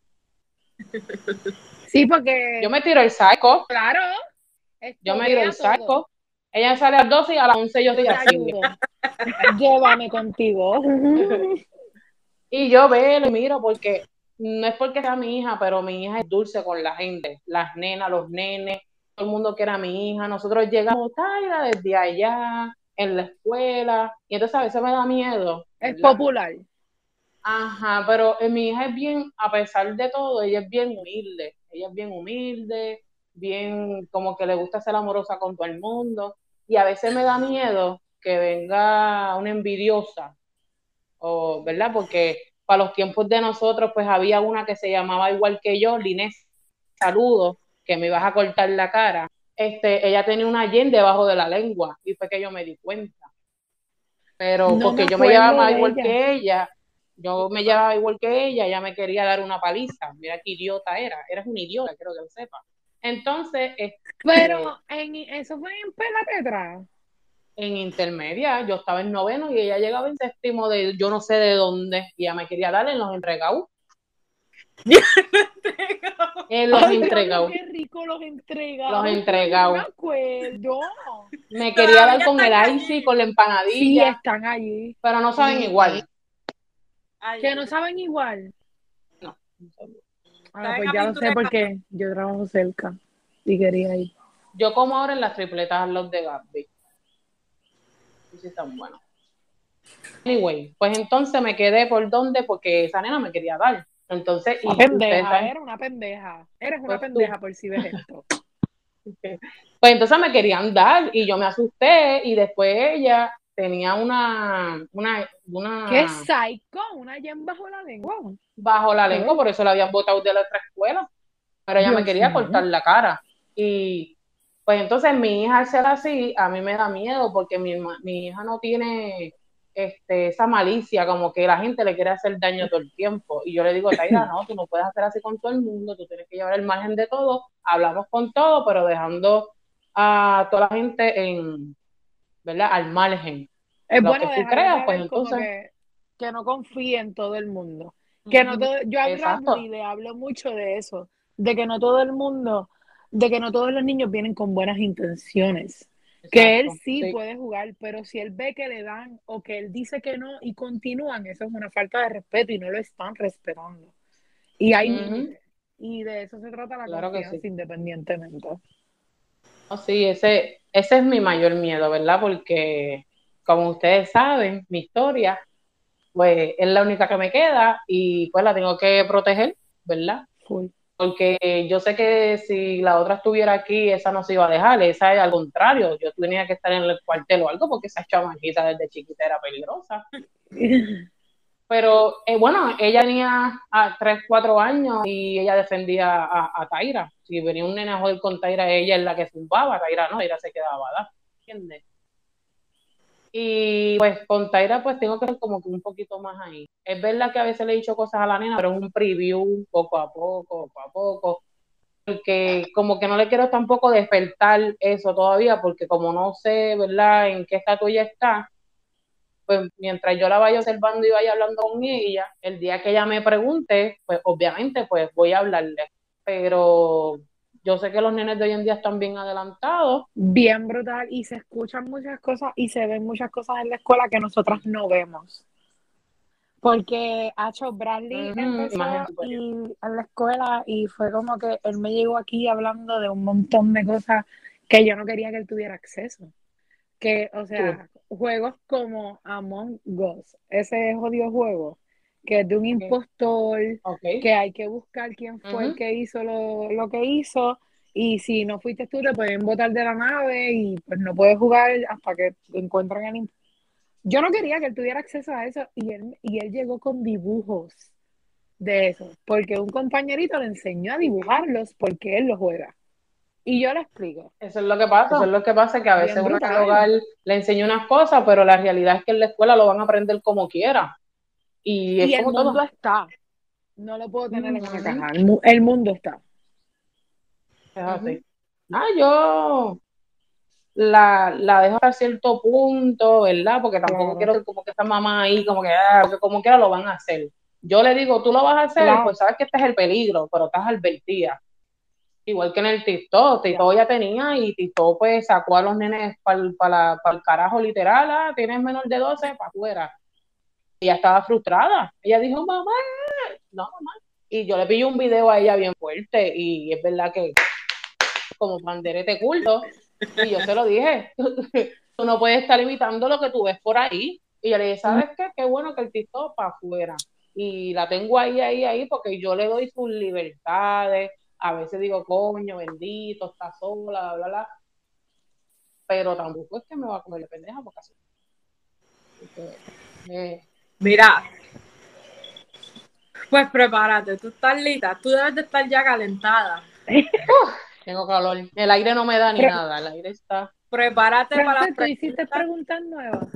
Sí, porque, yo me tiro el saco, claro, yo me tiro el saco. Ella sale a las 12 y a las 11 yo estoy así. Llévame contigo. Y yo veo y miro porque no es porque sea mi hija, pero mi hija es dulce con la gente, las nenas, los nenes, todo el mundo quiere a mi hija. Nosotros llegamos Taira desde allá, en la escuela, y entonces a veces me da miedo. Es popular. Ajá, pero eh, mi hija es bien, a pesar de todo, ella es bien humilde. Ella es bien humilde, bien como que le gusta ser amorosa con todo el mundo. Y a veces me da miedo que venga una envidiosa, o, ¿verdad? Porque para los tiempos de nosotros, pues había una que se llamaba igual que yo, Linés, saludos, que me ibas a cortar la cara. Este, ella tenía una yen debajo de la lengua, y fue que yo me di cuenta. Pero No porque me yo me llevaba igual ella. que ella, yo me llevaba igual que ella, ella me quería dar una paliza. Mira qué idiota era, eres un idiota, quiero que lo sepa. Entonces, este, Pero en, eso fue en Pela Petra. en intermedia, yo estaba en noveno y ella llegaba en séptimo de yo no sé de dónde, y ella me quería dar en los entregados. En los entregados. qué rico los entregados. Los entregados. No me acuerdo. Me quería dar con el icy, con la Sí, empanadilla, están allí. pero no saben igual. Ay, Que no saben igual. No. Ah, pues ya lo sé porque yo trabajo cerca y quería ir. Yo como ahora en las tripletas los de Gatsby. Y sí están buenos. Anyway, pues entonces me quedé por dónde, porque esa nena me quería dar. Entonces, y Una pendeja, saben- era una pendeja. Eres una Pues tú. pendeja por si ves esto. Pues entonces me querían dar y yo me asusté y después ella tenía una, una, una ¿Qué psycho? Una yen bajo la lengua. bajo la lengua, por eso la habían botado de la otra escuela. Pero ella me quería cortar la cara. Y pues entonces mi hija al ser así, a mí me da miedo porque mi, mi hija no tiene este, esa malicia, como que la gente le quiere hacer daño todo el tiempo. Y yo le digo, Taira, no, tú no puedes hacer así con todo el mundo, tú tienes que llevar el margen de todo, hablamos con todo, pero dejando a toda la gente en, ¿verdad? Al margen. Es Lo bueno que tú creas, pues, entonces- que, que no confíe en todo el mundo. Que no todo, yo Exacto. Bradley le hablo mucho de eso, de que no todo el mundo, de que no todos los niños vienen con buenas intenciones. Que él sí, puede jugar, pero si él ve que le dan o que él dice que no y continúan, eso es una falta de respeto y no lo están respetando. Y hay límites. Y de eso se trata la Claro confianza sí. independientemente. No, sí, ese, ese es mi mayor miedo, ¿verdad? Porque, como ustedes saben, mi historia, pues es la única que me queda y pues la tengo que proteger, ¿verdad? Porque yo sé que si la otra estuviera aquí, esa no se iba a dejar, esa es al contrario, yo tenía que estar en el cuartel o algo porque esa chamaquita desde chiquita era peligrosa. Pero eh, bueno, ella tenía a 3, 4 años y ella defendía a, a Taira. Si venía un nene a joder con Taira, ella es la que zumbaba, Taira no, Taira se quedaba, ¿verdad? ¿Entiendes? Y pues con Taira pues tengo que ser como que un poquito más ahí. Es verdad que a veces le he dicho cosas a la nena, pero es un preview, poco a poco, poco a poco. porque como que no le quiero tampoco despertar eso todavía, porque como no sé, ¿verdad?, en qué estatus ella está, pues mientras yo la vaya observando y vaya hablando con ella, el día que ella me pregunte, pues obviamente pues voy a hablarle, pero yo sé que los nenes de hoy en día están bien adelantados. Bien brutal y se escuchan muchas cosas y se ven muchas cosas en la escuela que nosotras no vemos. Porque Hacho Bradley Ujú, empezó y, en la escuela y fue como que él me llegó aquí hablando de un montón de cosas que yo no quería que él tuviera acceso. Que, o sea, juegos como Among Us, ese jodido juego, que es de un impostor, que hay que buscar quién fue el que hizo lo, lo que hizo y si no fuiste tú te pueden botar de la nave y pues no puedes jugar hasta que encuentren el imp- yo no quería que él tuviera acceso a eso y él, y él llegó con dibujos de eso porque un compañerito le enseñó a dibujarlos porque él los juega. Y yo le explico. Eso es lo que pasa, eso es lo que pasa, que a veces uno en el brutal. hogar le enseña unas cosas, pero la realidad es que en la escuela lo van a aprender como quiera. Y es y el mundo todo. está no lo puedo tener en una caja el, mu- el mundo está Es así. Ah, yo la, la dejo hasta cierto punto, ¿verdad? Porque tampoco Claro. quiero como que esta mamá ahí, como que, ah, porque como quiera lo van a hacer. Yo le digo, tú lo vas a hacer, Claro. pues sabes que este es el peligro, pero estás advertida. Igual que en el TikTok, TikTok ya tenía y TikTok pues sacó a los nenes para el carajo literal, ah, tienes menor de 12, para afuera. Ella estaba frustrada. Ella dijo, mamá, no, mamá. Y yo le pillé un video a ella bien fuerte y es verdad que como panderete culto. Y yo se lo dije, tú no puedes estar imitando lo que tú ves por ahí. Y yo le dije, ¿sabes qué? Qué bueno que el TikTok para afuera. Y la tengo ahí, ahí, ahí, porque yo le doy sus libertades. A veces digo, coño, bendito, está sola, bla, bla, bla. Pero tampoco es que me va a comer de pendeja, porque así. porque, eh, Mira. Pues prepárate, tú estás lista, tú debes de estar ya calentada. tengo calor. El aire no me da ni nada, el aire está. Prepárate para Frances, las ¿tú hiciste preguntas. nuevas?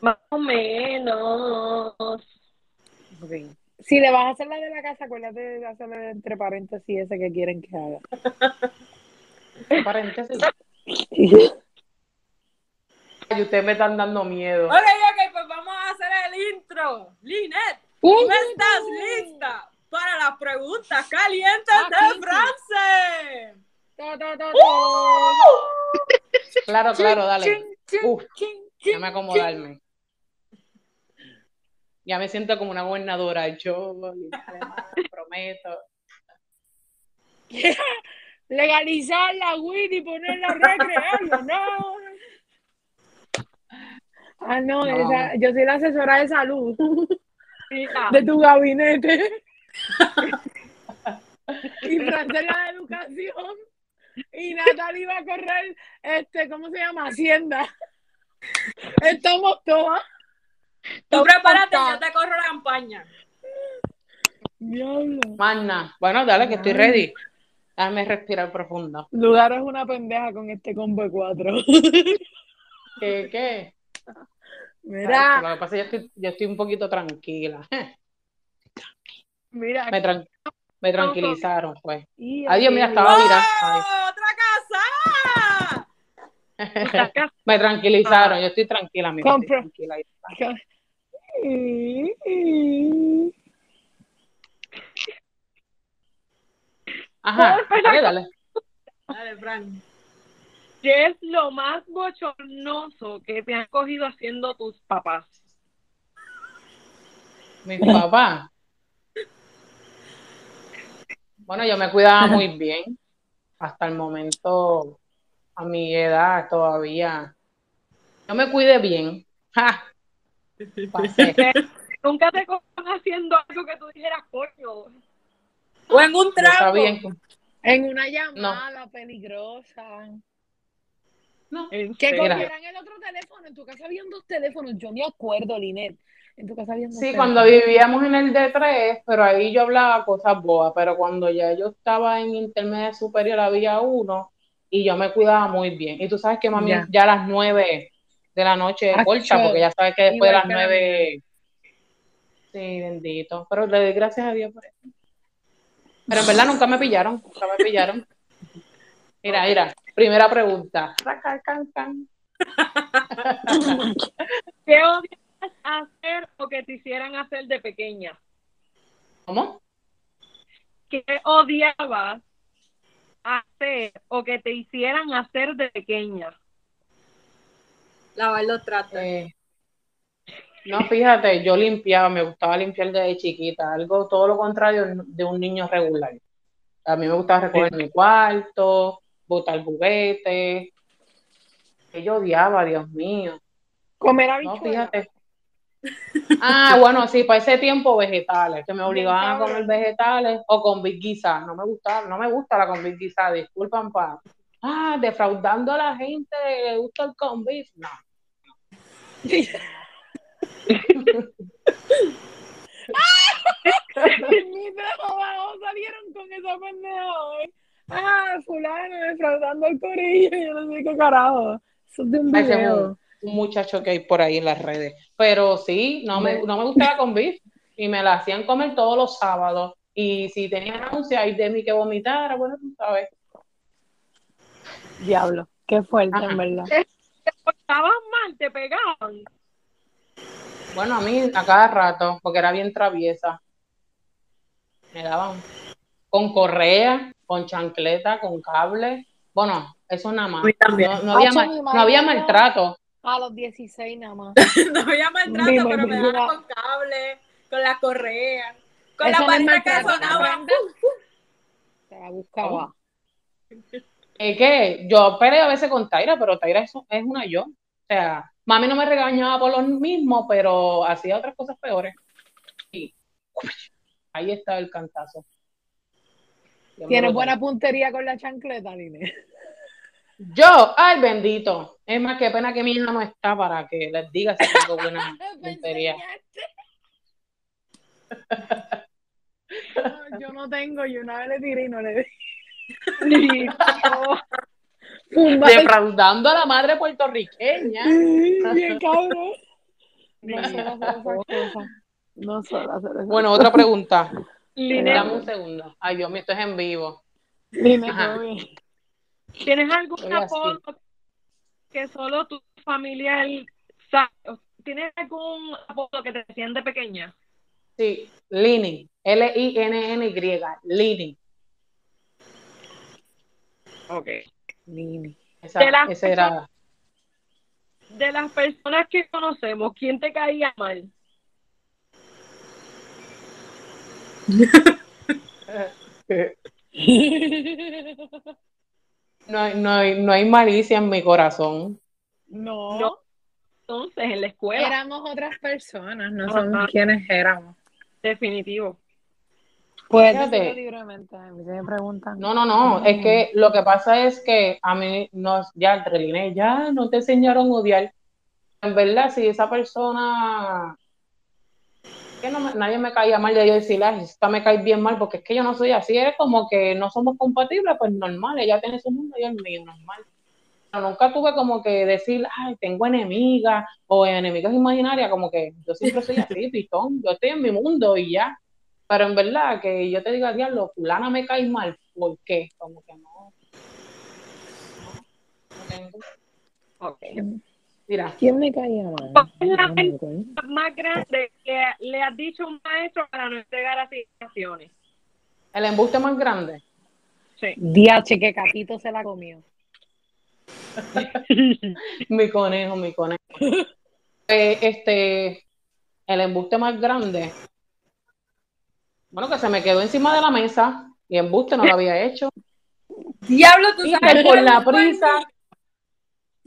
Más o menos. Si le vas a hacer la de la casa, acuérdate de hacerle entre paréntesis ese que quieren que haga. Paréntesis. Y ustedes me están dando miedo. Ok, ok, pues vamos a hacer intro. Linet, ¿tú ¡Uh! estás lista para las preguntas calientes de. France? To, Claro, claro, dale. Uf, chin, Déjame chin, acomodarme. Ya me siento como una gobernadora. Yo prometo. Legalizar la weed y ponerla a recrearlo, no. Ah, no, No. esa- yo soy la asesora de salud Mira, de tu gabinete. y Francia la de educación. Y Natalie iba a correr, este, ¿cómo se llama? Hacienda. Estamos todas. Tú prepárate, yo te corro la campaña. Diablo. Magna. Bueno, dale, que estoy ready. Déjame respirar profundo. Lugar es una pendeja con este combo de cuatro. ¿Qué? ¿Qué? Mira, Lo que pasa es que yo estoy, yo estoy un poquito tranquila. mira. Me, tran- me tranquilizaron, pues. Y- Adiós, mira, estaba virada. ¡Oh, ¡Otra casa! Me tranquilizaron, yo estoy tranquila, mi tranquila. Ajá, dale, dale. Dale, Fran. ¿Qué es lo más bochornoso que te han cogido haciendo tus papás? Mi papá. Bueno, yo me cuidaba muy bien. Hasta el momento, a mi edad todavía. Yo me cuidé bien. ¡Ja! Pasé. Nunca te cojan haciendo algo que tú dijeras, coño. O en un que- En una llamada peligrosa. No. Que cogieran el otro teléfono. En tu casa habían dos teléfonos. Yo me acuerdo, Linet. En tu casa habían dos Sí, teléfonos. cuando vivíamos en el D3, pero ahí yo hablaba cosas boas, pero cuando ya yo estaba en intermedia superior había uno y yo me cuidaba muy bien. Y tú sabes que mami Ya. ya a las nueve de la noche corta, porque ya sabes que después de las nueve... Sí, bendito. Pero le doy gracias a Dios por eso. Pero en verdad nunca me pillaron, nunca me pillaron. Mira, mira, primera pregunta. ¿Qué odias hacer o que te hicieran hacer de pequeña? ¿Cómo? ¿Qué odiabas hacer o que te hicieran hacer de pequeña? Lavar los tratos. Eh, no, fíjate, yo limpiaba, me gustaba limpiar desde chiquita, algo todo lo contrario de un niño regular. A mí me gustaba recoger mi cuarto, botar juguetes, que yo odiaba, Dios mío. Comer No, habichuelas. fíjate. Ah, bueno, sí, para ese tiempo vegetales, que me obligaban a comer vegetales o con big guisa. No me gustaba, no me gusta la con big guisa, disculpan, pa. Ah, defraudando a la gente, le gusta el con beef. No. Ni joda, salieron con esa pendeja hoy. Ah, fulano defraudando el corillo, yo no sé qué carajo. Eso es de un Ese es video. un, un muchacho que hay por ahí en las redes. Pero sí, no me, no me gustaba con beef y me la hacían comer todos los sábados. Y si tenían náusea y de mí que vomitara, bueno, tú sabes. Diablo, qué fuerte, Ajá. en verdad. ¿Te portabas mal? ¿Te pegaban? Bueno, a mí a cada rato, porque era bien traviesa. Me daban con correa, con chancleta, con cable. Bueno, eso nada más. No, no había, mal- no maltrato. A los 16 nada más. No había maltrato, pero me daban con cable, con la correa, con Eso la varita que sonaba. Se la buscaba. Es que yo peleé a veces con Taira, pero Taira es, es una yo. O sea, mami no me regañaba por lo mismo, pero hacía otras cosas peores. Y ahí está el cantazo. Tienes buena puntería con la chancleta, Line. Yo, ay bendito. Es más, qué pena que mi hija no está para que les diga si tengo buena puntería. No, yo no tengo, yo una vez le tiré y no le di. No. Defraudando a la madre puertorriqueña. Bien cabrón. No. No esas Bueno, otra pregunta. Dame un segundo. Ay, Dios mío, esto es en vivo. Dime. ¿tienes algún apodo que solo tu familia sabe? ¿Tienes algún apodo que te de pequeña? Sí, Lini. L-I-N-N-Y. Lini. Ok. Nini. Esa, De las ese era. De las personas que conocemos, ¿quién te caía mal? No, hay- no, hay, no hay malicia en mi corazón. No, No. Entonces, en la escuela, éramos otras personas, no Ajá. somos quienes éramos. definitivo. Decirlo libremente, a mí se me preguntan. No, no, no. Es que lo que pasa es que a mí, no, ya, líneas, ya no te enseñaron a odiar. En verdad, si esa persona. Que no me- nadie me caía mal de yo decirle, ay, esta me cae bien mal, porque es que yo no soy así, es como que no somos compatibles, pues normal, ella tiene su mundo y yo el mío, normal. Pero nunca tuve como que decir, ay, tengo enemigas o enemigas imaginarias, como que yo siempre soy así, pitón, yo estoy en mi mundo y ya. Pero en verdad, que yo te diga, diablo, fulana me cae mal, ¿por qué? Como que no. No, no tengo. Ok. Mira, ¿Quién me caía mal? ¿Cuál es la No me acuerdo. Más grande que le has dicho a un maestro para no entregar asignaciones. el embuste más grande. Sí. Diache, que Catito se la comió. Mi conejo, mi conejo. Eh, este, el embuste más grande. Bueno, que se me quedó encima de la mesa y embuste no lo había hecho. Diablo, tú Y sabes. que por la prisa,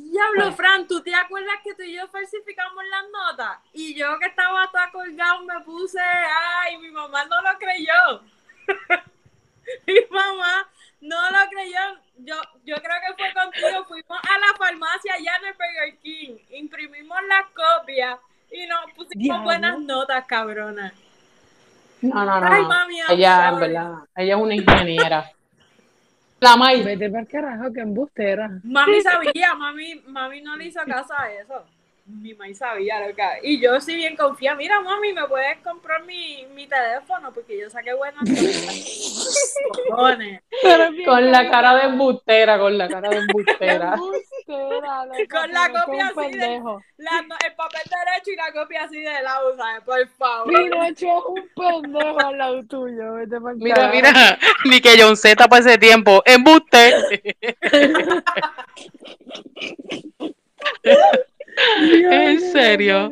Diablo, Fran, ¿tú te acuerdas que tú y yo falsificamos las notas? Y yo que estaba toda colgado me puse, ay, mi mamá no lo creyó. mi mamá no lo creyó. Yo, yo creo que fue contigo. Fuimos a la farmacia allá en el Burger King, imprimimos las copias y nos pusimos Diablo. buenas notas, cabrona. no, no, no. Ay, mami, I'm Ella, en verdad, ella es una ingeniera. La May, Vete para el carajo, que embustera. Mami sabía, mami, mami no le hizo caso a eso. Mi mami sabía lo que. Y yo sí bien confía. Mira, mami, ¿me puedes comprar mi, mi teléfono? Porque yo saqué buenas. Cojones. Con la cara de embustera, con la cara de embustera. Embustera, loca, Con la copia así de-. La- el papel derecho y la copia así de lado, ¿sabes? Por favor. Pinocho es un pendejo al lado tuyo. Vete Mira, mira, ni que John Z para ese tiempo. Embuste. ¿En serio?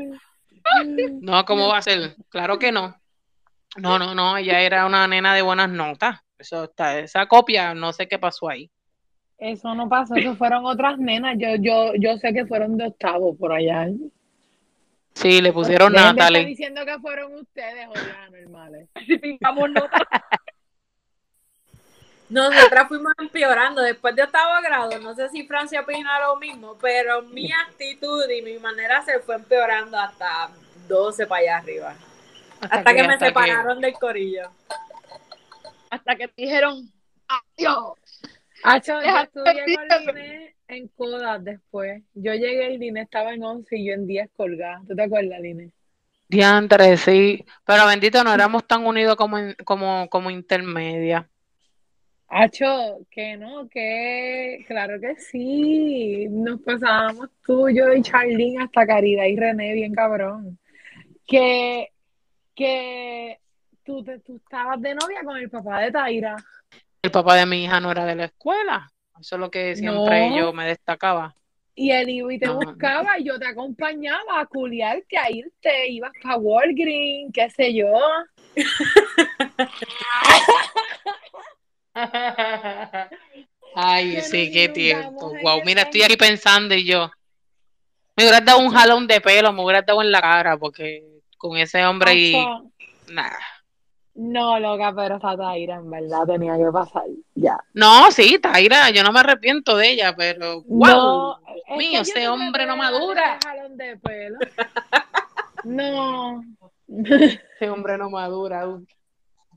No, ¿cómo va a ser? Claro que no. No, no, no, ella era una nena de buenas notas. Eso está, esa copia, no sé qué pasó ahí. Eso no pasó, eso fueron otras nenas. Yo, yo, yo sé que fueron de octavo por allá. Sí, le pusieron Natalie. diciendo que fueron ustedes. Si pintamos nota. Nosotras fuimos empeorando después de octavo grado. No sé si Francia opina lo mismo, pero mi actitud y mi manera de ser fue empeorando hasta 12 para allá arriba. Hasta, que, me hasta separaron del corillo. Hasta que dijeron adiós. Hacho, yo estudié con Liné en Codas después. Yo llegué y Liné estaba en 11 y yo en 10 colgada. ¿Tú te acuerdas, Liné? Diantre, sí. Pero bendito, no éramos tan unidos como, en- como, como intermedia. Hacho, que no, que claro que sí. Nos pasábamos tú, yo y Charlene hasta Caridad y René, bien cabrón. Que, que tú, te, tú estabas de novia con el papá de Taira. El papá de mi hija no era de la escuela. Eso es lo que siempre No. yo me destacaba. Y él iba y te No. buscaba y yo te acompañaba a culiarte, a irte, ibas para Walgreens, qué sé yo. Ay, sí, qué tiempo. Wow, mira, estoy aquí pensando y yo. Me hubieras dado un jalón de pelo, me hubieras dado en la cara, porque con ese hombre y nada. no, loca, pero esa Taira en verdad tenía que pasar, ya. No, sí, Taira, yo no me arrepiento de ella, pero wow, No, es mío, ese hombre no madura. jalón de pelo. No. Ese hombre no madura.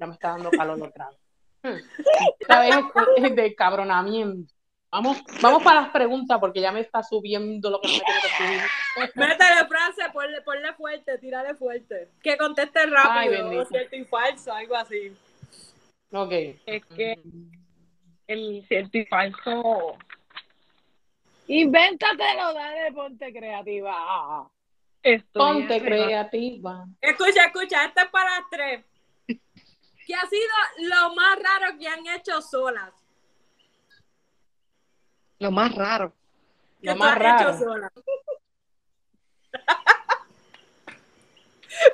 Ya me está dando calor otra vez. Esta vez es- es de cabronamiento. Vamos, vamos para las preguntas porque ya me está subiendo lo que no me tiene que subir. Métele, Francia, ponle, ponle fuerte, tírale fuerte. Que conteste Ay, rápido, o cierto y falso, algo así. Ok. Es que el cierto y falso. Invéntatelo, dale, ponte creativa. Estoy Ponte en- creativa. Escucha, escucha, esta es para las tres. ¿Qué ha sido lo más raro que han hecho solas? Lo más raro. Lo más raro. hecho sola.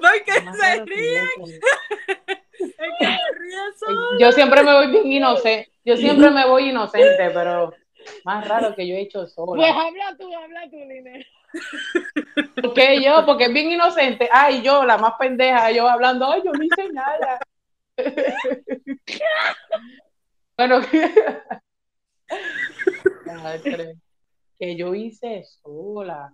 Porque se ríen, es que se ríen solas. Yo siempre me voy bien inocente. Yo siempre me voy inocente, pero más raro que yo he hecho Pues sola. habla tú, habla tú, Liné. ¿Por qué yo? Porque es bien inocente. Ay, yo, la más pendeja, yo hablando, ay, yo no hice nada. bueno, que yo hice sola.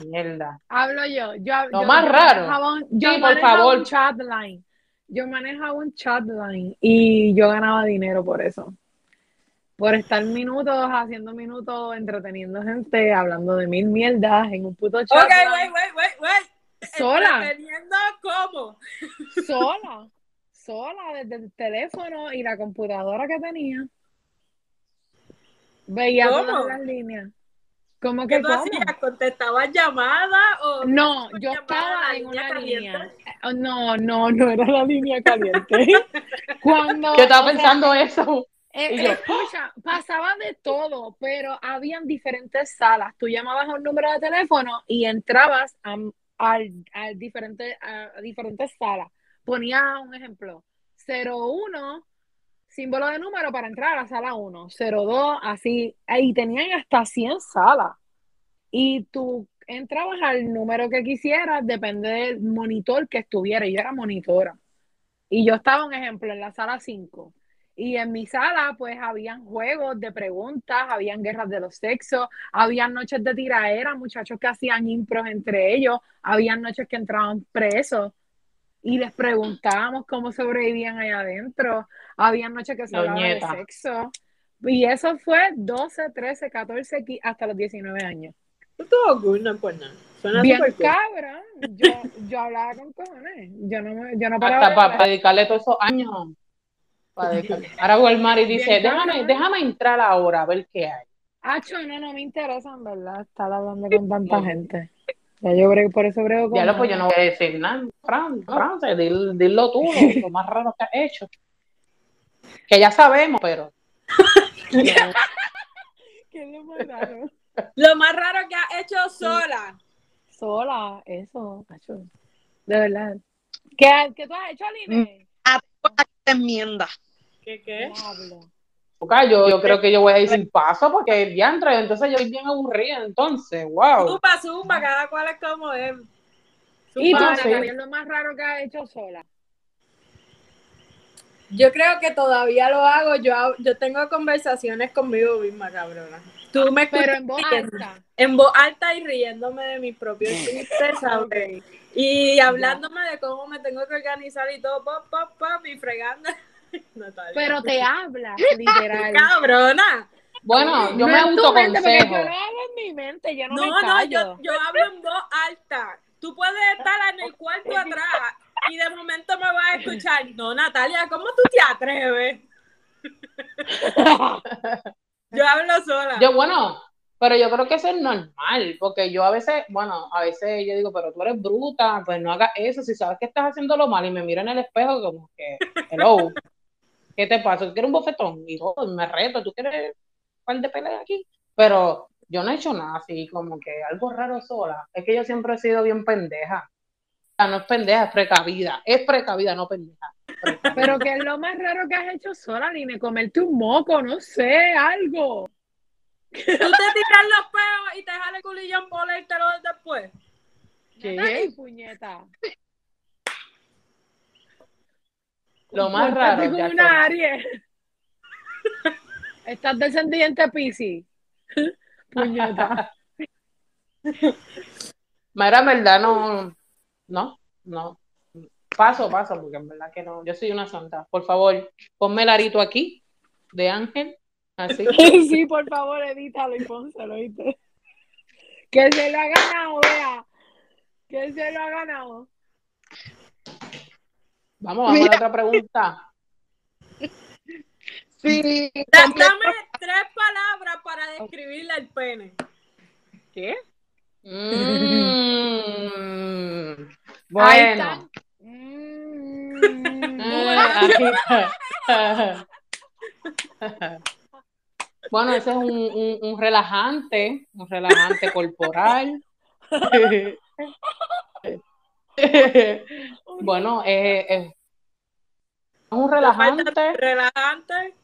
Mierda. Hablo yo. yo Lo yo- más yo raro. un- yo Sí, por manejaba favor. un chatline. Yo manejaba un chatline y yo ganaba dinero por eso. Por estar minutos, haciendo minutos, entreteniendo gente, hablando de mil mierdas en un puto Ok, chatline. wait, wait, wait, wait. Sola. Entreteniendo cómo. sola, sola desde el teléfono y la computadora que tenía. Veía ¿Cómo? todas las líneas. ¿Cómo ¿Qué que tú cómo? hacías? ¿Contestabas llamadas o No, yo estaba en una caliente? línea. Eh, No, no, no era la línea caliente. Cuando, Yo estaba o sea, pensando eso. eh, yo- escucha, pasaba de todo, pero habían diferentes salas. Tú llamabas a un número de teléfono y entrabas a, al, al diferente, a, diferentes salas. Ponía un ejemplo, 01, símbolo de número para entrar a la sala 1, 02, así, y tenían hasta 100 salas. Y tú entrabas al número que quisieras, depende del monitor que estuviera. Yo era monitora. Y yo estaba, un ejemplo, en la sala 5. Y en mi sala, pues, habían juegos de preguntas, habían guerras de los sexos, habían noches de tiraera, muchachos que hacían impros entre ellos, habían noches que entraban presos y les preguntábamos cómo sobrevivían allá adentro, habían noches que se hablaba de sexo. Y eso fue 12, 13, 14, qui- hasta los 19 años. Estuvo cool, no por nada. Suena Bien cabrón, yo, yo hablaba con cojones, yo no, me- yo no paraba Hasta de para dedicarle todos esos años. Pa' descansar. Ahora Walmart y dice, déjame, déjame entrar ahora a ver qué hay. Acho, no, no me interesa, en verdad, estar hablando con tanta gente. Ya yo brego, por eso brego con Ya lo pues yo no voy a decir nada. Fran, Fran, dil- dilo tú, lo, lo más raro que has hecho. Que ya sabemos, pero. ¿Qué es lo más raro? Lo más raro que has hecho sola. Sola, eso, Acho. De verdad. ¿Qué, qué tú has hecho, Aline? enmienda. ¿Qué qué? Yo, yo creo que yo voy a ir sin paso porque diantre, entonces yo estoy bien aburrida, entonces, wow. Zumba, zumba, cada cual es como es. ¿Y tú, sí. Es lo más raro que has hecho sola? Yo creo que todavía lo hago. Yo, yo tengo conversaciones conmigo misma, cabrona. Tú me escuchas Pero en voz alta. en voz alta y riéndome de mis propios chistes, ¿sabes? Y hablándome de cómo me tengo que organizar y todo, pop, pop, pop, y fregando. Natalia. Pero te hablas, literal. Cabrona. Bueno, yo No me autoconsejo. Yo lo hago en mi mente, yo no, No, me no, yo, yo hablo en voz alta. Tú puedes estar en el cuarto atrás y de momento me vas a escuchar. No, Natalia, ¿cómo tú te atreves? Yo hablo sola. Yo, bueno, pero yo creo que eso es normal, porque yo a veces, bueno, a veces yo digo, pero tú eres bruta, pues no hagas eso, si sabes que estás haciéndolo mal y me miro en el espejo como que, hello, ¿qué te pasa? ¿Tú quieres un bofetón? Y yo, me reto, ¿tú quieres un par de peleas aquí? Pero yo no he hecho nada así, como que algo raro sola. Es que yo siempre he sido bien pendeja. O sea, no es pendeja, es precavida. Es precavida, no pendeja. Precavida. Pero ¿qué es lo más raro que has hecho sola, Aline? Comerte un moco, no sé, algo. Tú te tiras los peos y te jale el culillo en bola y te lo das después. ¿Qué? Ay, puñeta. Lo más raro. una. Aries. Estás descendiente Piscis. Puñeta. Mira, en verdad no, no, no. Paso, paso, porque en verdad que no. Yo soy una santa. Por favor, ponme el arito aquí, de ángel, así. Sí, por favor, edítalo y pónselo, ¿viste? Que se lo ha ganado, vea. Que se lo ha ganado. Vamos, vamos a la otra pregunta. Sí, Da- Dame tres palabras para describirle el pene. ¿Qué? Mm, bueno. Mm. Aquí- Bueno, ese es un, un- un relajante, un relajante corporal. Bueno, eh, eh, es un relajante. Relajante.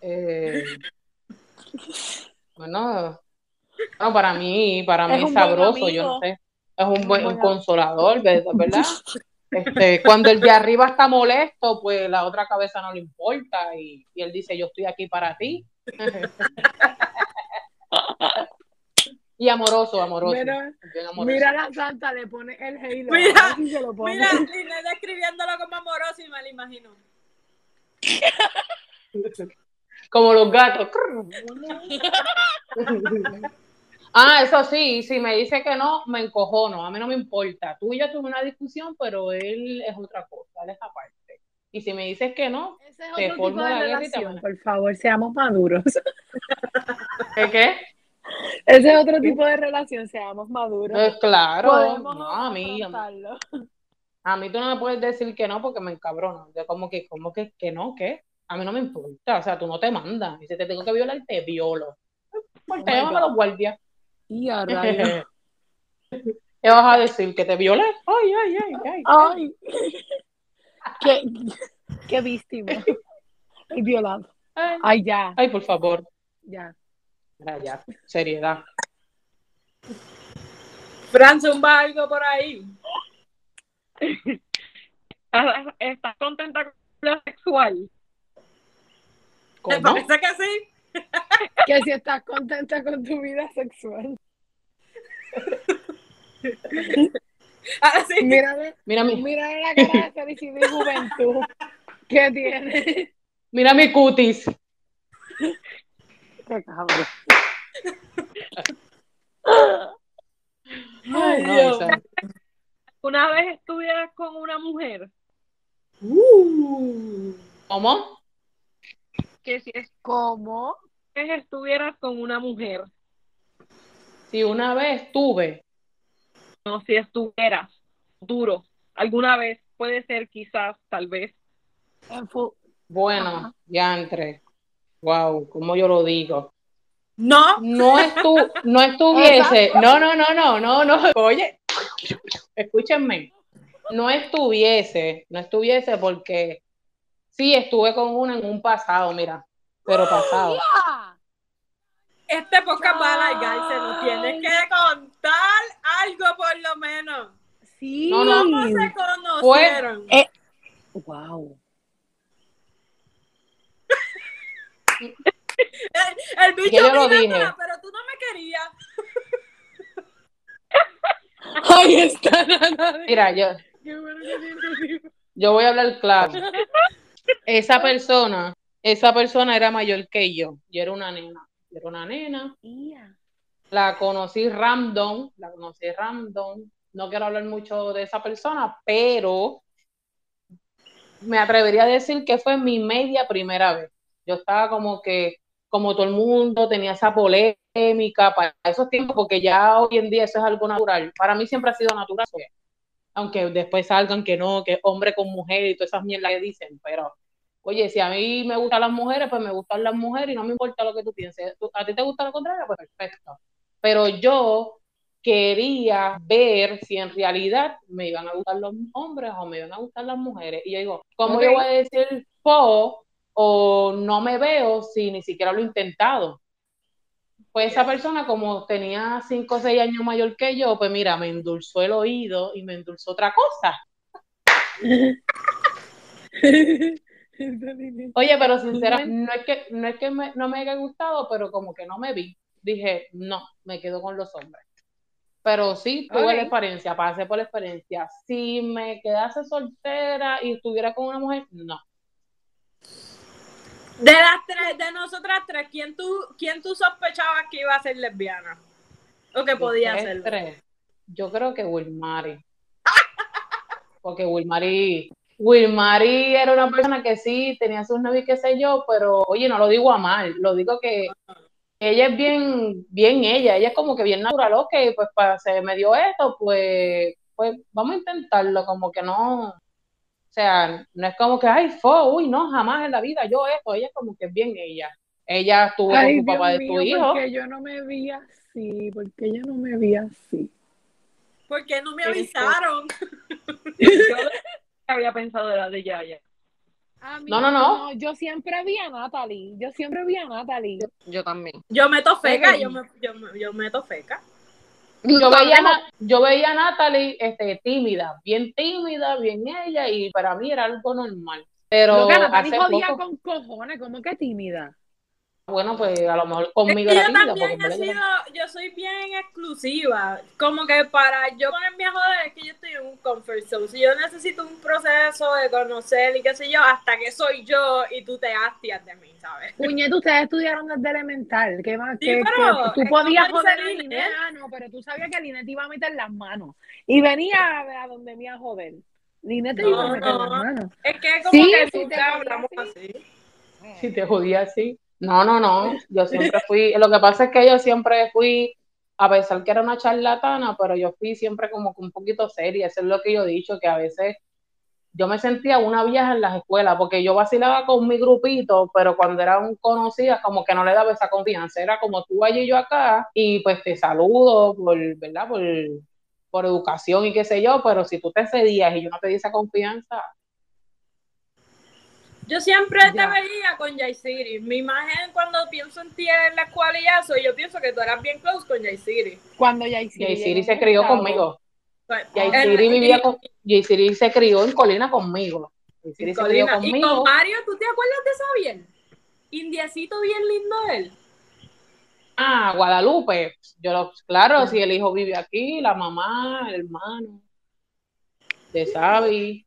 eh, bueno, bueno, para mí, para mí es sabroso, yo no sé. Es un buen un consolador, ¿verdad? ¿verdad? Este, cuando el de arriba está molesto, pues la otra cabeza no le importa y, y él dice, yo estoy aquí para ti. y amoroso, amoroso. Mira, bien amoroso. mira la santa, le pone el halo. Mira, así se lo pone. Mira, Linet describiéndolo como amoroso y me lo imagino. Como los gatos. ah, eso sí, si me dice que no, me encojono, a mí no me importa. Tú y yo tuvimos una discusión, pero él es otra cosa, él es aparte. Y si me dices que no, Ese es Te otro tipo formo de la guerra y te relación, por favor, seamos maduros. ¿qué qué? Ese es otro tipo de relación, seamos maduros. Pues claro, no, a mí, a mí tú no me puedes decir que no porque me encabrono. Yo como que, como que, que no, ¿qué? A mí no me importa, o sea, tú no te mandas. Y si te tengo que violar, te violo. Pues te llámame a los guardias. Y a rayos. ¿Qué vas a decir? ¿Que te violé? Ay, ay, ay, ay. Ay, qué, qué víctima. Violado. Ay, Ay, ya, ay, por favor. ya. Mira, ya, seriedad. Fran, zumba algo por ahí. Ah, ¿Estás contenta con lo sexual? ¿Te ¿Cómo? parece que sí? Que si estás contenta con tu vida sexual. Así. Mírale, Mira mi, mírale la cara de felicidad y juventud que tiene. mira mi cutis. Qué cabrón. Ay, No, Dios. o sea, ¿Una vez estuvieras con una mujer? Uh. ¿Cómo? Que si es- ¿Cómo? estuvieras con una mujer, Si una vez tuve, no si estuvieras duro, alguna vez, puede ser quizás, tal vez, bueno, Ajá. ya entré. Wow, ¿cómo yo lo digo? No, No estu no estuviese, no, no, no, no, no, no, oye, escúchenme, no estuviese, no estuviese porque sí estuve con una en un pasado, mira, pero pasado. Este podcast va a alargarse, nos tienes que contar algo por lo menos. Sí. No, no. ¿Cómo se conocieron? Eh, Wow. El, el bicho yo lo dije. pero tú no me querías. Ahí está, nada de- Mira, yo, yo voy a hablar claro. Esa persona, esa persona era mayor que yo. Yo era una nena. Yo era una nena. La conocí random, la conocí random. No quiero hablar mucho de esa persona, pero me atrevería a decir que fue mi media primera vez. Yo estaba como que, como todo el mundo, tenía esa polémica para esos tiempos, porque ya hoy en día eso es algo natural. Para mí siempre ha sido natural, aunque después salgan que no, que hombre con mujer y todas esas mierdas que dicen, pero oye, si a mí me gustan las mujeres, pues me gustan las mujeres y no me importa lo que tú pienses. ¿Tú- ¿A ti te gusta lo contrario? Pues perfecto. Pero yo quería ver si en realidad me iban a gustar los hombres o me iban a gustar las mujeres. Y yo digo, ¿cómo Ok. yo voy a decir po o no me veo si ni siquiera lo he intentado? Pues esa persona, como tenía 5 o 6 años mayor que yo, pues mira, me endulzó el oído y me endulzó otra cosa. Oye, pero sinceramente, no es que, no es que me- no me haya gustado, pero como que no me vi. Dije, no, me quedo con los hombres. Pero sí, tuve la experiencia, pasé por la experiencia. Si me quedase soltera y estuviera con una mujer, no. De las tres, de nosotras tres, ¿quién tú, quién tú sospechabas que iba a ser lesbiana? O que podía tres, Yo creo que Wilmary. Porque Wilmary, Wilmary era una persona que sí tenía sus novios, qué sé yo, pero oye, no lo digo a mal, lo digo que ella es bien, bien ella, ella es como que bien natural, ok, pues para, se me dio esto, pues, pues vamos a intentarlo, como que no, o sea, no es como que, ay, fo, uy, no, jamás en la vida, yo esto, ella es como que es bien ella. Ella estuvo Ay, con su papá Dios de tu hijo. porque yo no me vi así, porque yo no me vi así. ¿Por qué no me avisaron? yo había pensado de la de Yaya. Mí- No, no, no. Yo siempre vi a Natalie, yo siempre vi a Natalie. Yo también. Yo meto feca, yo, me, yo, me- yo meto feca. Yo veía, yo veía a Natalie este, tímida, bien tímida, bien ella, y para mí era algo normal. Pero Natalie jodía con cojones, como que tímida. Bueno, pues a lo mejor Es conmigo que era yo tímida, porque también he sido, yo soy bien exclusiva. Como que para yo ponerme a joder es que yo estoy en un comfort zone. Si yo necesito un proceso de conocer y qué sé yo, hasta que soy yo y tú te hastias de mí, ¿sabes? Puñet, ustedes estudiaron desde elemental. ¿Qué más? Sí, que, pero que tú es podías joder a Linet. Ah, no, pero tú sabías que Linet te iba a meter las manos. Y venía a, a donde me iba a joder. Linet te No, iba a meter no. las manos. Es que como Sí, que sí, te nunca jodía hablamos así. así. Si te jodía así. No, no, no. Yo siempre fui. Lo que pasa es que yo siempre fui, a pesar que era una charlatana, pero yo fui siempre como que un poquito seria. Eso es lo que yo he dicho, que a veces yo me sentía una vieja en las escuelas, porque yo vacilaba con mi grupito, pero cuando eran conocidas, como que no le daba esa confianza. Era como tú allí y yo acá, y pues te saludo por, ¿verdad? Por, por educación y qué sé yo, pero si tú te cedías y yo no te di esa confianza, Yo siempre te Ya. veía con Jay City. Mi imagen cuando pienso en ti en la escuela y eso, yo pienso que tú eras bien close con Jay City. Cuando Yaisiri. y Siri llegó se crió conmigo. Pues, Yaisiri en- vivía con, Yaisiri se crió en Colina conmigo. Y se crió Colina. Y conmigo. con Mario, ¿tú te acuerdas de Xavier? Indiecito bien lindo él. Ah, Guadalupe. Yo lo, claro, si el hijo vive aquí, la mamá, el hermano, de Sabi,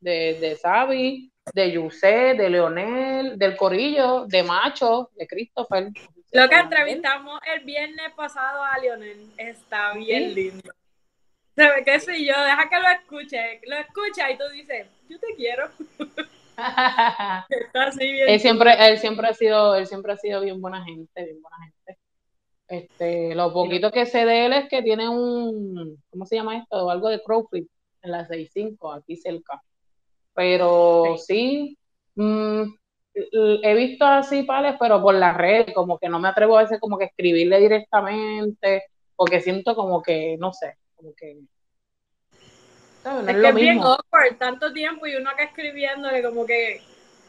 de, de Sabi, de Yusé, de Leonel, del Corillo, de Macho, de Christopher. Lo que entrevistamos el viernes pasado a Lionel está bien Sí. lindo. Se ve que soy yo, deja que lo escuche. Lo escucha y tú dices, yo te quiero. Está así bien. él siempre, él siempre ha sido, él siempre ha sido bien buena gente, bien buena gente. Este, lo poquito que sé de él es que tiene un, ¿cómo se llama esto? Algo de CrossFit en la 65, aquí cerca. Pero sí, mm, he visto así pales, pero por la red, como que no me atrevo a veces como que escribirle directamente, porque siento como que, no sé, como que no Es es que lo es bien awkward, tanto tiempo y uno acá escribiéndole como que...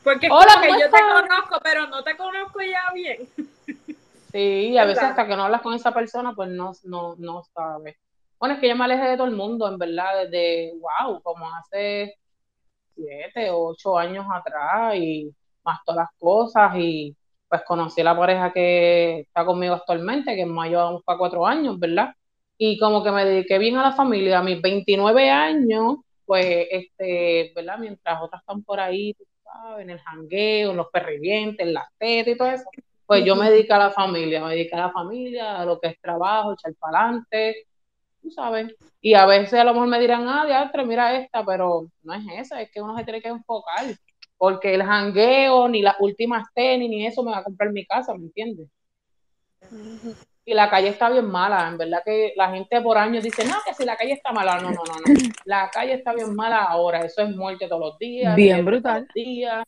Porque es Hola, como que ¿cómo yo te conozco, pero no te conozco ya bien. Sí, y a veces hasta que no hablas con esa persona, pues no, no, no sabes. Bueno, es que yo me alejé de todo el mundo, en verdad, desde, wow, como hace siete, ocho años atrás y más todas las cosas y pues conocí a la pareja que está conmigo actualmente, que en mayo vamos para cuatro años, ¿verdad? Y como que me dediqué bien a la familia, a mis 29 años, pues, este, ¿verdad? Mientras otras están por ahí, tú sabes, en el jangueo, en los perridientes, en las tetas y todo eso, pues yo me dediqué a la familia, me dediqué a la familia, a lo que es trabajo, echar para adelante, tú sabes. Y a veces a lo mejor me dirán, ah, diatre, mira esta, pero no es esa, es que uno se tiene que enfocar, porque el jangueo, ni las últimas tenis, ni eso me va a comprar mi casa, ¿me entiendes? Y la calle está bien mala, en verdad que la gente por años dice, no, que si la calle está mala, no, no, no, no, la calle está bien mala ahora, eso es muerte todos los días, Bien brutal. todos los días.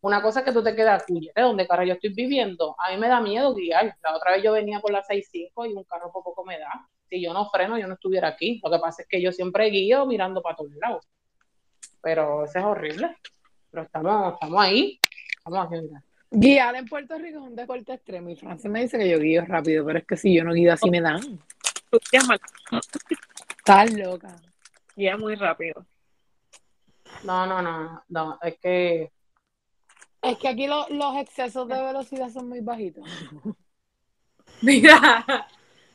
Una cosa es que tú te quedas, ¿de dónde carro yo estoy viviendo? A mí me da miedo guiar. La otra vez yo venía por la 65 y un carro por poco me da. Si yo no freno, yo no estuviera aquí. Lo que pasa es que yo siempre guío mirando para todos lados. Pero eso es horrible. Pero estamos, estamos ahí. Estamos. Guiar en Puerto Rico es un deporte extremo y Francia me dice que yo guío rápido, pero es que si yo no guío así me dan. Estás loca. guías muy rápido. No, no, no, no, es que Es que aquí lo- los excesos de velocidad son muy bajitos. Mira,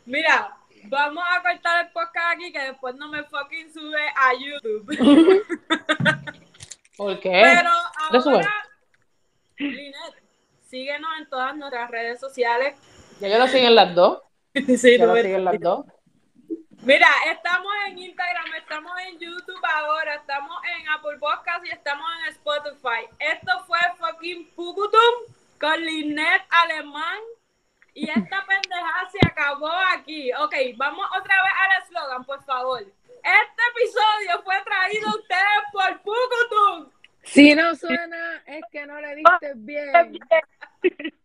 mira, vamos a cortar el podcast aquí que después no me fucking sube a YouTube. ¿por qué? Pero ahora, Linet, síguenos en todas nuestras redes sociales. Ya yo lo sigo en las dos. Sí, Ya lo ves. sigo en las dos. Mira, estamos en Instagram, estamos en YouTube ahora, estamos en Apple Podcast y estamos en Spotify. Esto fue fucking Pucutum con Linet Alemán y esta pendeja se acabó aquí. Ok, vamos otra vez al eslogan, por favor. Este episodio fue traído a ustedes por Pucutum. Si no suena, es que no le diste bien.